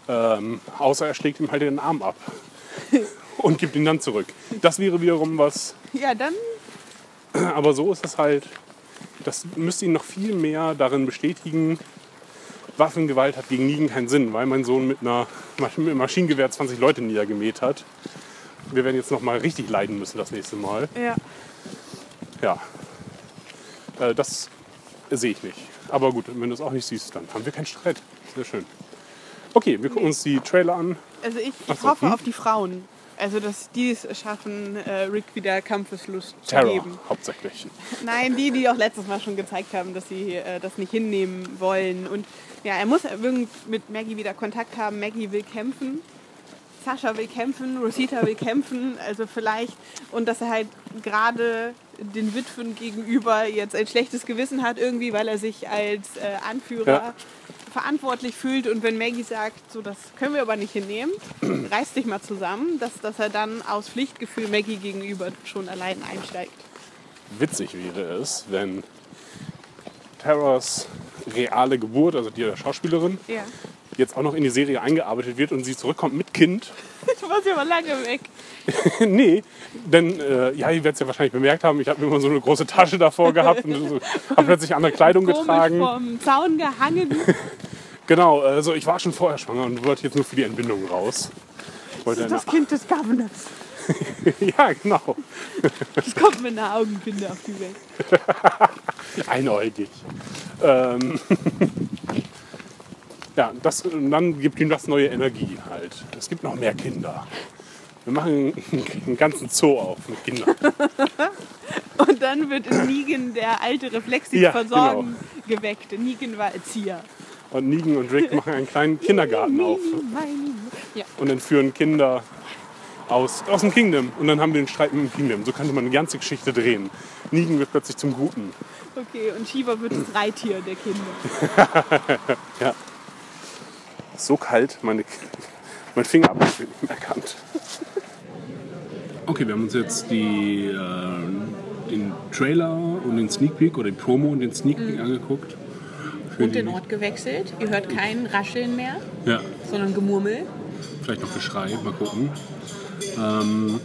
Ähm, außer er schlägt ihm halt den Arm ab und gibt ihn dann zurück. Das wäre wiederum was, Ja, dann aber so ist es halt, das müsste ihn noch viel mehr darin bestätigen, Waffengewalt hat gegen Negan keinen Sinn, weil mein Sohn mit, einer, mit einem Maschinengewehr 20 Leute niedergemäht hat. Wir werden jetzt noch mal richtig leiden müssen das nächste Mal. ja. Ja, äh, das sehe ich nicht. Aber gut, wenn du es auch nicht siehst, dann haben wir keinen Streit. Sehr schön. Okay, wir gucken uns die Trailer an. Also ich, ich hoffe hm? auf die Frauen. Also dass die es schaffen, äh, Rick wieder Kampfeslust zu Terror geben. hauptsächlich. Nein, die, die auch letztes Mal schon gezeigt haben, dass sie äh, das nicht hinnehmen wollen. Und ja, er muss mit Maggie wieder Kontakt haben. Maggie will kämpfen. Sascha will kämpfen, Rosita will kämpfen, also vielleicht, und dass er halt gerade den Witwen gegenüber jetzt ein schlechtes Gewissen hat, irgendwie, weil er sich als äh, Anführer Ja. Verantwortlich fühlt. Und wenn Maggie sagt, so, das können wir aber nicht hinnehmen, reiß dich mal zusammen, dass, dass er dann aus Pflichtgefühl Maggie gegenüber schon allein einsteigt. Witzig wäre es, wenn Terrors reale Geburt, also die der Schauspielerin, Ja. jetzt auch noch in die Serie eingearbeitet wird und sie zurückkommt mit Kind. Du warst ja aber lange weg. nee, denn äh, ja, ihr werdet es ja wahrscheinlich bemerkt haben, ich habe immer so eine große Tasche davor gehabt und so, habe plötzlich andere Kleidung Komisch getragen. vom Zaun gehangen. Genau, also ich war schon vorher schwanger und wollte jetzt nur für die Entbindung raus. Wollte eine, Das Kind des Governors. ja, genau. Das kommt mit einer Augenbinde auf die Welt. Einäugig. Ähm, ja, das, und dann gibt ihm das neue Energie halt. Es gibt noch mehr Kinder. Wir machen einen ganzen Zoo auf mit Kindern. Und dann wird in Negan der alte Reflex, Ja, versorgen, geweckt. Negan war Erzieher. Und Negan und Rick machen einen kleinen Kindergarten auf Ja. und entführen Kinder aus, aus dem Kingdom. Und dann haben wir den Streit mit dem Kingdom. So könnte man eine ganze Geschichte drehen. Negan wird plötzlich zum Guten. Okay, und Shiva wird das Reittier der Kinder. So kalt, meine, mein Fingerabdruck wird nicht mehr erkannt. Okay, wir haben uns jetzt die, äh, den Trailer und den Sneak Peek oder die Promo und den Sneak Peek angeguckt. Für Und den Ort gewechselt. Ihr hört kein Rascheln mehr, Ja, sondern Gemurmel. vielleicht noch Geschrei, mal gucken. Ähm,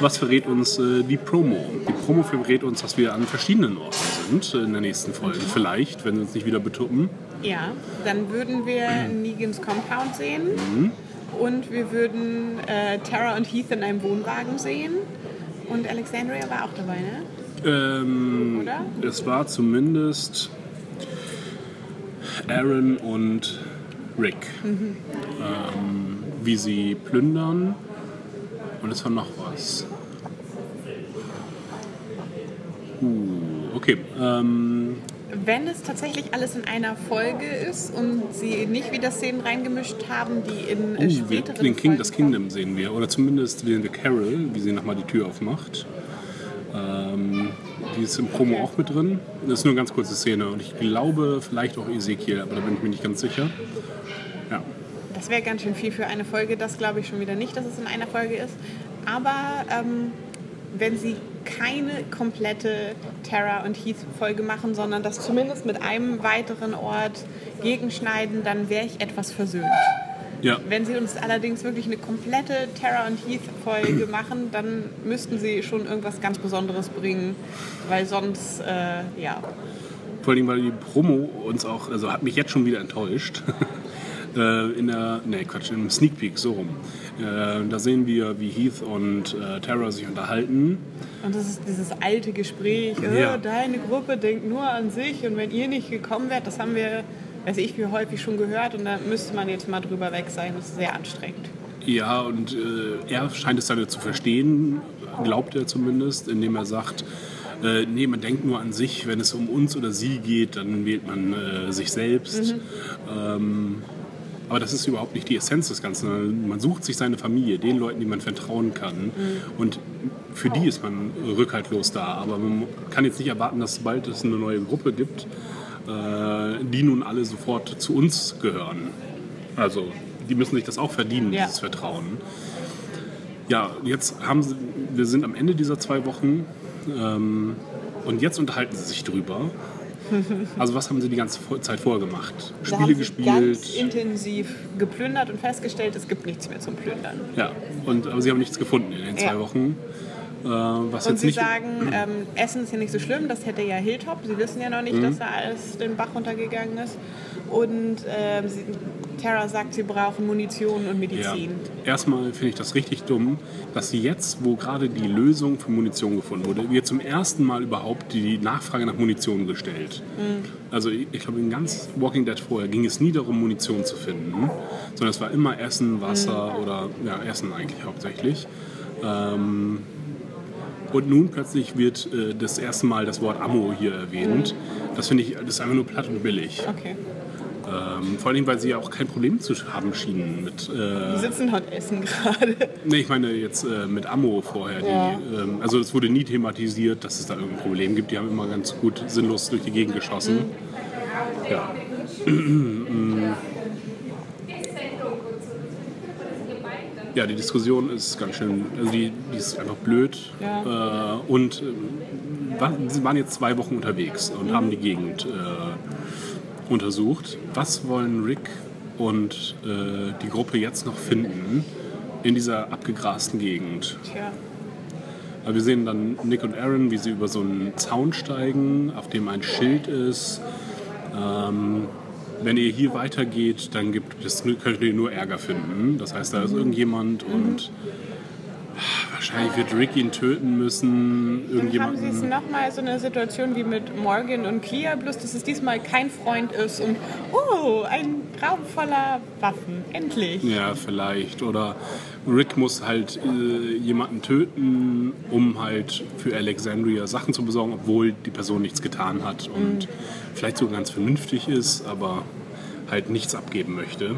was verrät uns äh, die Promo? Die Promo verrät uns, dass wir an verschiedenen Orten sind äh, in der nächsten Folge. Vielleicht, wenn wir uns nicht wieder betuppen. Ja, dann würden wir Negans Compound sehen. Und wir würden äh, Tara und Heath in einem Wohnwagen sehen. Und Alexandria war auch dabei, ne? Ähm, Oder? es war zumindest Aaron und Rick. Mhm. Ähm, wie sie plündern. Und es war noch was. Uh, okay. Ähm, Wenn es tatsächlich alles in einer Folge ist und sie nicht wieder Szenen reingemischt haben, die in wir, späteren den King, das Kingdom sehen wir. Oder zumindest sehen wir Carol, wie sie nochmal die Tür aufmacht. Ähm, die ist im Promo auch mit drin. Das ist nur eine ganz kurze Szene. Und ich glaube, vielleicht auch Ezekiel, aber da bin ich mir nicht ganz sicher. Ja. Das wäre ganz schön viel für eine Folge. Das glaube ich schon wieder nicht, dass es in einer Folge ist. Aber ähm, wenn sie keine komplette Terra und Heath-Folge machen, sondern das zumindest mit einem weiteren Ort gegenschneiden, dann wäre ich etwas versöhnt. Ja, Wenn sie uns allerdings wirklich eine komplette Terra und Heath-Folge machen, dann müssten sie schon irgendwas ganz Besonderes bringen, weil sonst, äh, ja, vor allem, weil die Promo uns auch, also hat mich jetzt schon wieder enttäuscht. Äh, in der, nee, Quatsch, im Sneak Peek, so rum. Äh, da sehen wir, wie Heath und äh, Tara sich unterhalten. Und das ist dieses alte Gespräch, Ja. deine Gruppe denkt nur an sich und wenn ihr nicht gekommen wärt, das haben wir, weiß ich, wie häufig schon gehört und da müsste man jetzt mal drüber weg sein. Das ist sehr anstrengend. Ja, und äh, er scheint es dann zu verstehen, glaubt er zumindest, indem er sagt, äh, nee, man denkt nur an sich, wenn es um uns oder sie geht, dann wählt man äh, sich selbst. Ähm, aber das ist überhaupt nicht die Essenz des Ganzen. Man sucht sich seine Familie, den Leuten, die man vertrauen kann. Und für die ist man rückhaltlos da. Aber man kann jetzt nicht erwarten, dass bald es eine neue Gruppe gibt, äh, die nun alle sofort zu uns gehören. Also die müssen sich das auch verdienen, Ja. dieses Vertrauen. Ja, jetzt haben sie, wir sind am Ende dieser zwei Wochen ähm, und jetzt unterhalten sie sich drüber. Also was haben sie die ganze Zeit vorgemacht? Da Spiele haben sie gespielt. ganz intensiv geplündert und festgestellt, es gibt nichts mehr zum Plündern. Ja, und, aber sie haben nichts gefunden in den zwei Ja. Wochen. Äh, was Und jetzt sie nicht, sagen, ähm, Essen ist ja nicht so schlimm, das hätte ja Hilltop. Sie wissen ja noch nicht, Mhm. dass da alles den Bach runtergegangen ist. Und ähm, sie, Tara sagt, sie brauchen Munition und ja. Medizin. Erstmal finde ich das richtig dumm, dass sie jetzt, wo gerade die Lösung für Munition gefunden wurde, wird zum ersten Mal überhaupt die Nachfrage nach Munition gestellt. Mhm. Also ich, ich glaube, in ganz Walking Dead vorher ging es nie darum, Munition zu finden, sondern es war immer Essen, Wasser Mhm. oder ja, Essen eigentlich hauptsächlich. Ähm, und nun plötzlich wird äh, das erste Mal das Wort Ammo hier erwähnt. Das finde ich, das ist einfach nur platt und billig. Okay. Ähm, vor allem, weil sie ja auch kein Problem zu haben schienen mit. Äh, Die sitzen dort essen gerade. nee, ich meine jetzt äh, mit Ammo vorher. Die, Ja. ähm, also es wurde nie thematisiert, dass es da irgendein Problem gibt. Die haben immer ganz gut sinnlos durch die Gegend geschossen. Ja. Ja, die Diskussion ist ganz schön, also die, die ist einfach blöd. Ja. Äh, und äh, sie waren jetzt zwei Wochen unterwegs und haben die Gegend äh, untersucht. Was wollen Rick und äh, die Gruppe jetzt noch finden in dieser abgegrasten Gegend? Tja. Aber wir sehen dann Nick und Aaron, wie sie über so einen Zaun steigen, auf dem ein Schild ist. Ähm, wenn ihr hier weitergeht, dann gibt es, könnt ihr nur Ärger finden. Das heißt, da ist irgendjemand und wahrscheinlich wird Rick ihn töten müssen. Dann haben sie es Irgendjemanden. nochmal so eine Situation wie mit Morgan und Clea, bloß dass es diesmal kein Freund ist und oh, ein Raum voller Waffen, endlich. Ja, vielleicht. Oder Rick muss halt äh, jemanden töten, um halt für Alexandria Sachen zu besorgen, obwohl die Person nichts getan hat und vielleicht sogar ganz vernünftig ist, aber halt nichts abgeben möchte.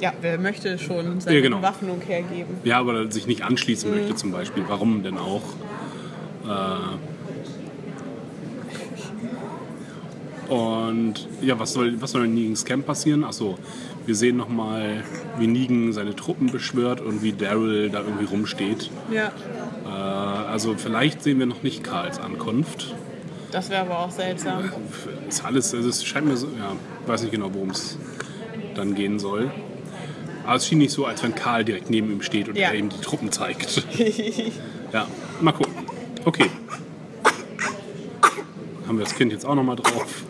Ja, wer möchte schon seine Ja, genau. Waffen und hergeben? Ja, aber sich nicht anschließen möchte zum Beispiel. Warum denn auch? Äh und ja, was soll, was soll in Negans Camp passieren? Achso, wir sehen nochmal, wie Negan seine Truppen beschwört und wie Daryl da irgendwie rumsteht. Ja, Äh, also vielleicht sehen wir noch nicht Karls Ankunft. das wäre aber auch seltsam. Ist alles, also es scheint mir so, ja, weiß nicht genau, worum es dann gehen soll. Aber es schien nicht so, als wenn Karl direkt neben ihm steht und Ja. er ihm die Truppen zeigt. ja, mal gucken. Okay. Haben wir das Kind jetzt auch nochmal drauf?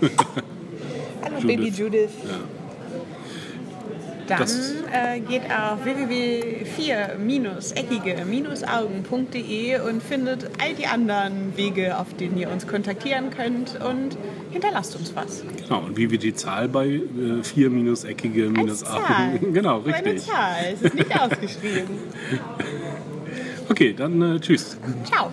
Hallo. Baby Judith. Ja. Dann äh, geht auf www.4-eckige-augen.de und findet all die anderen Wege, auf denen ihr uns kontaktieren könnt und hinterlasst uns was. Genau, und wie wird die Zahl bei äh, 4 minus eckige minus Als Zahl. 8? Genau, Eine richtig. Zahl, es ist nicht ausgeschrieben. Okay, dann äh, tschüss. Ciao.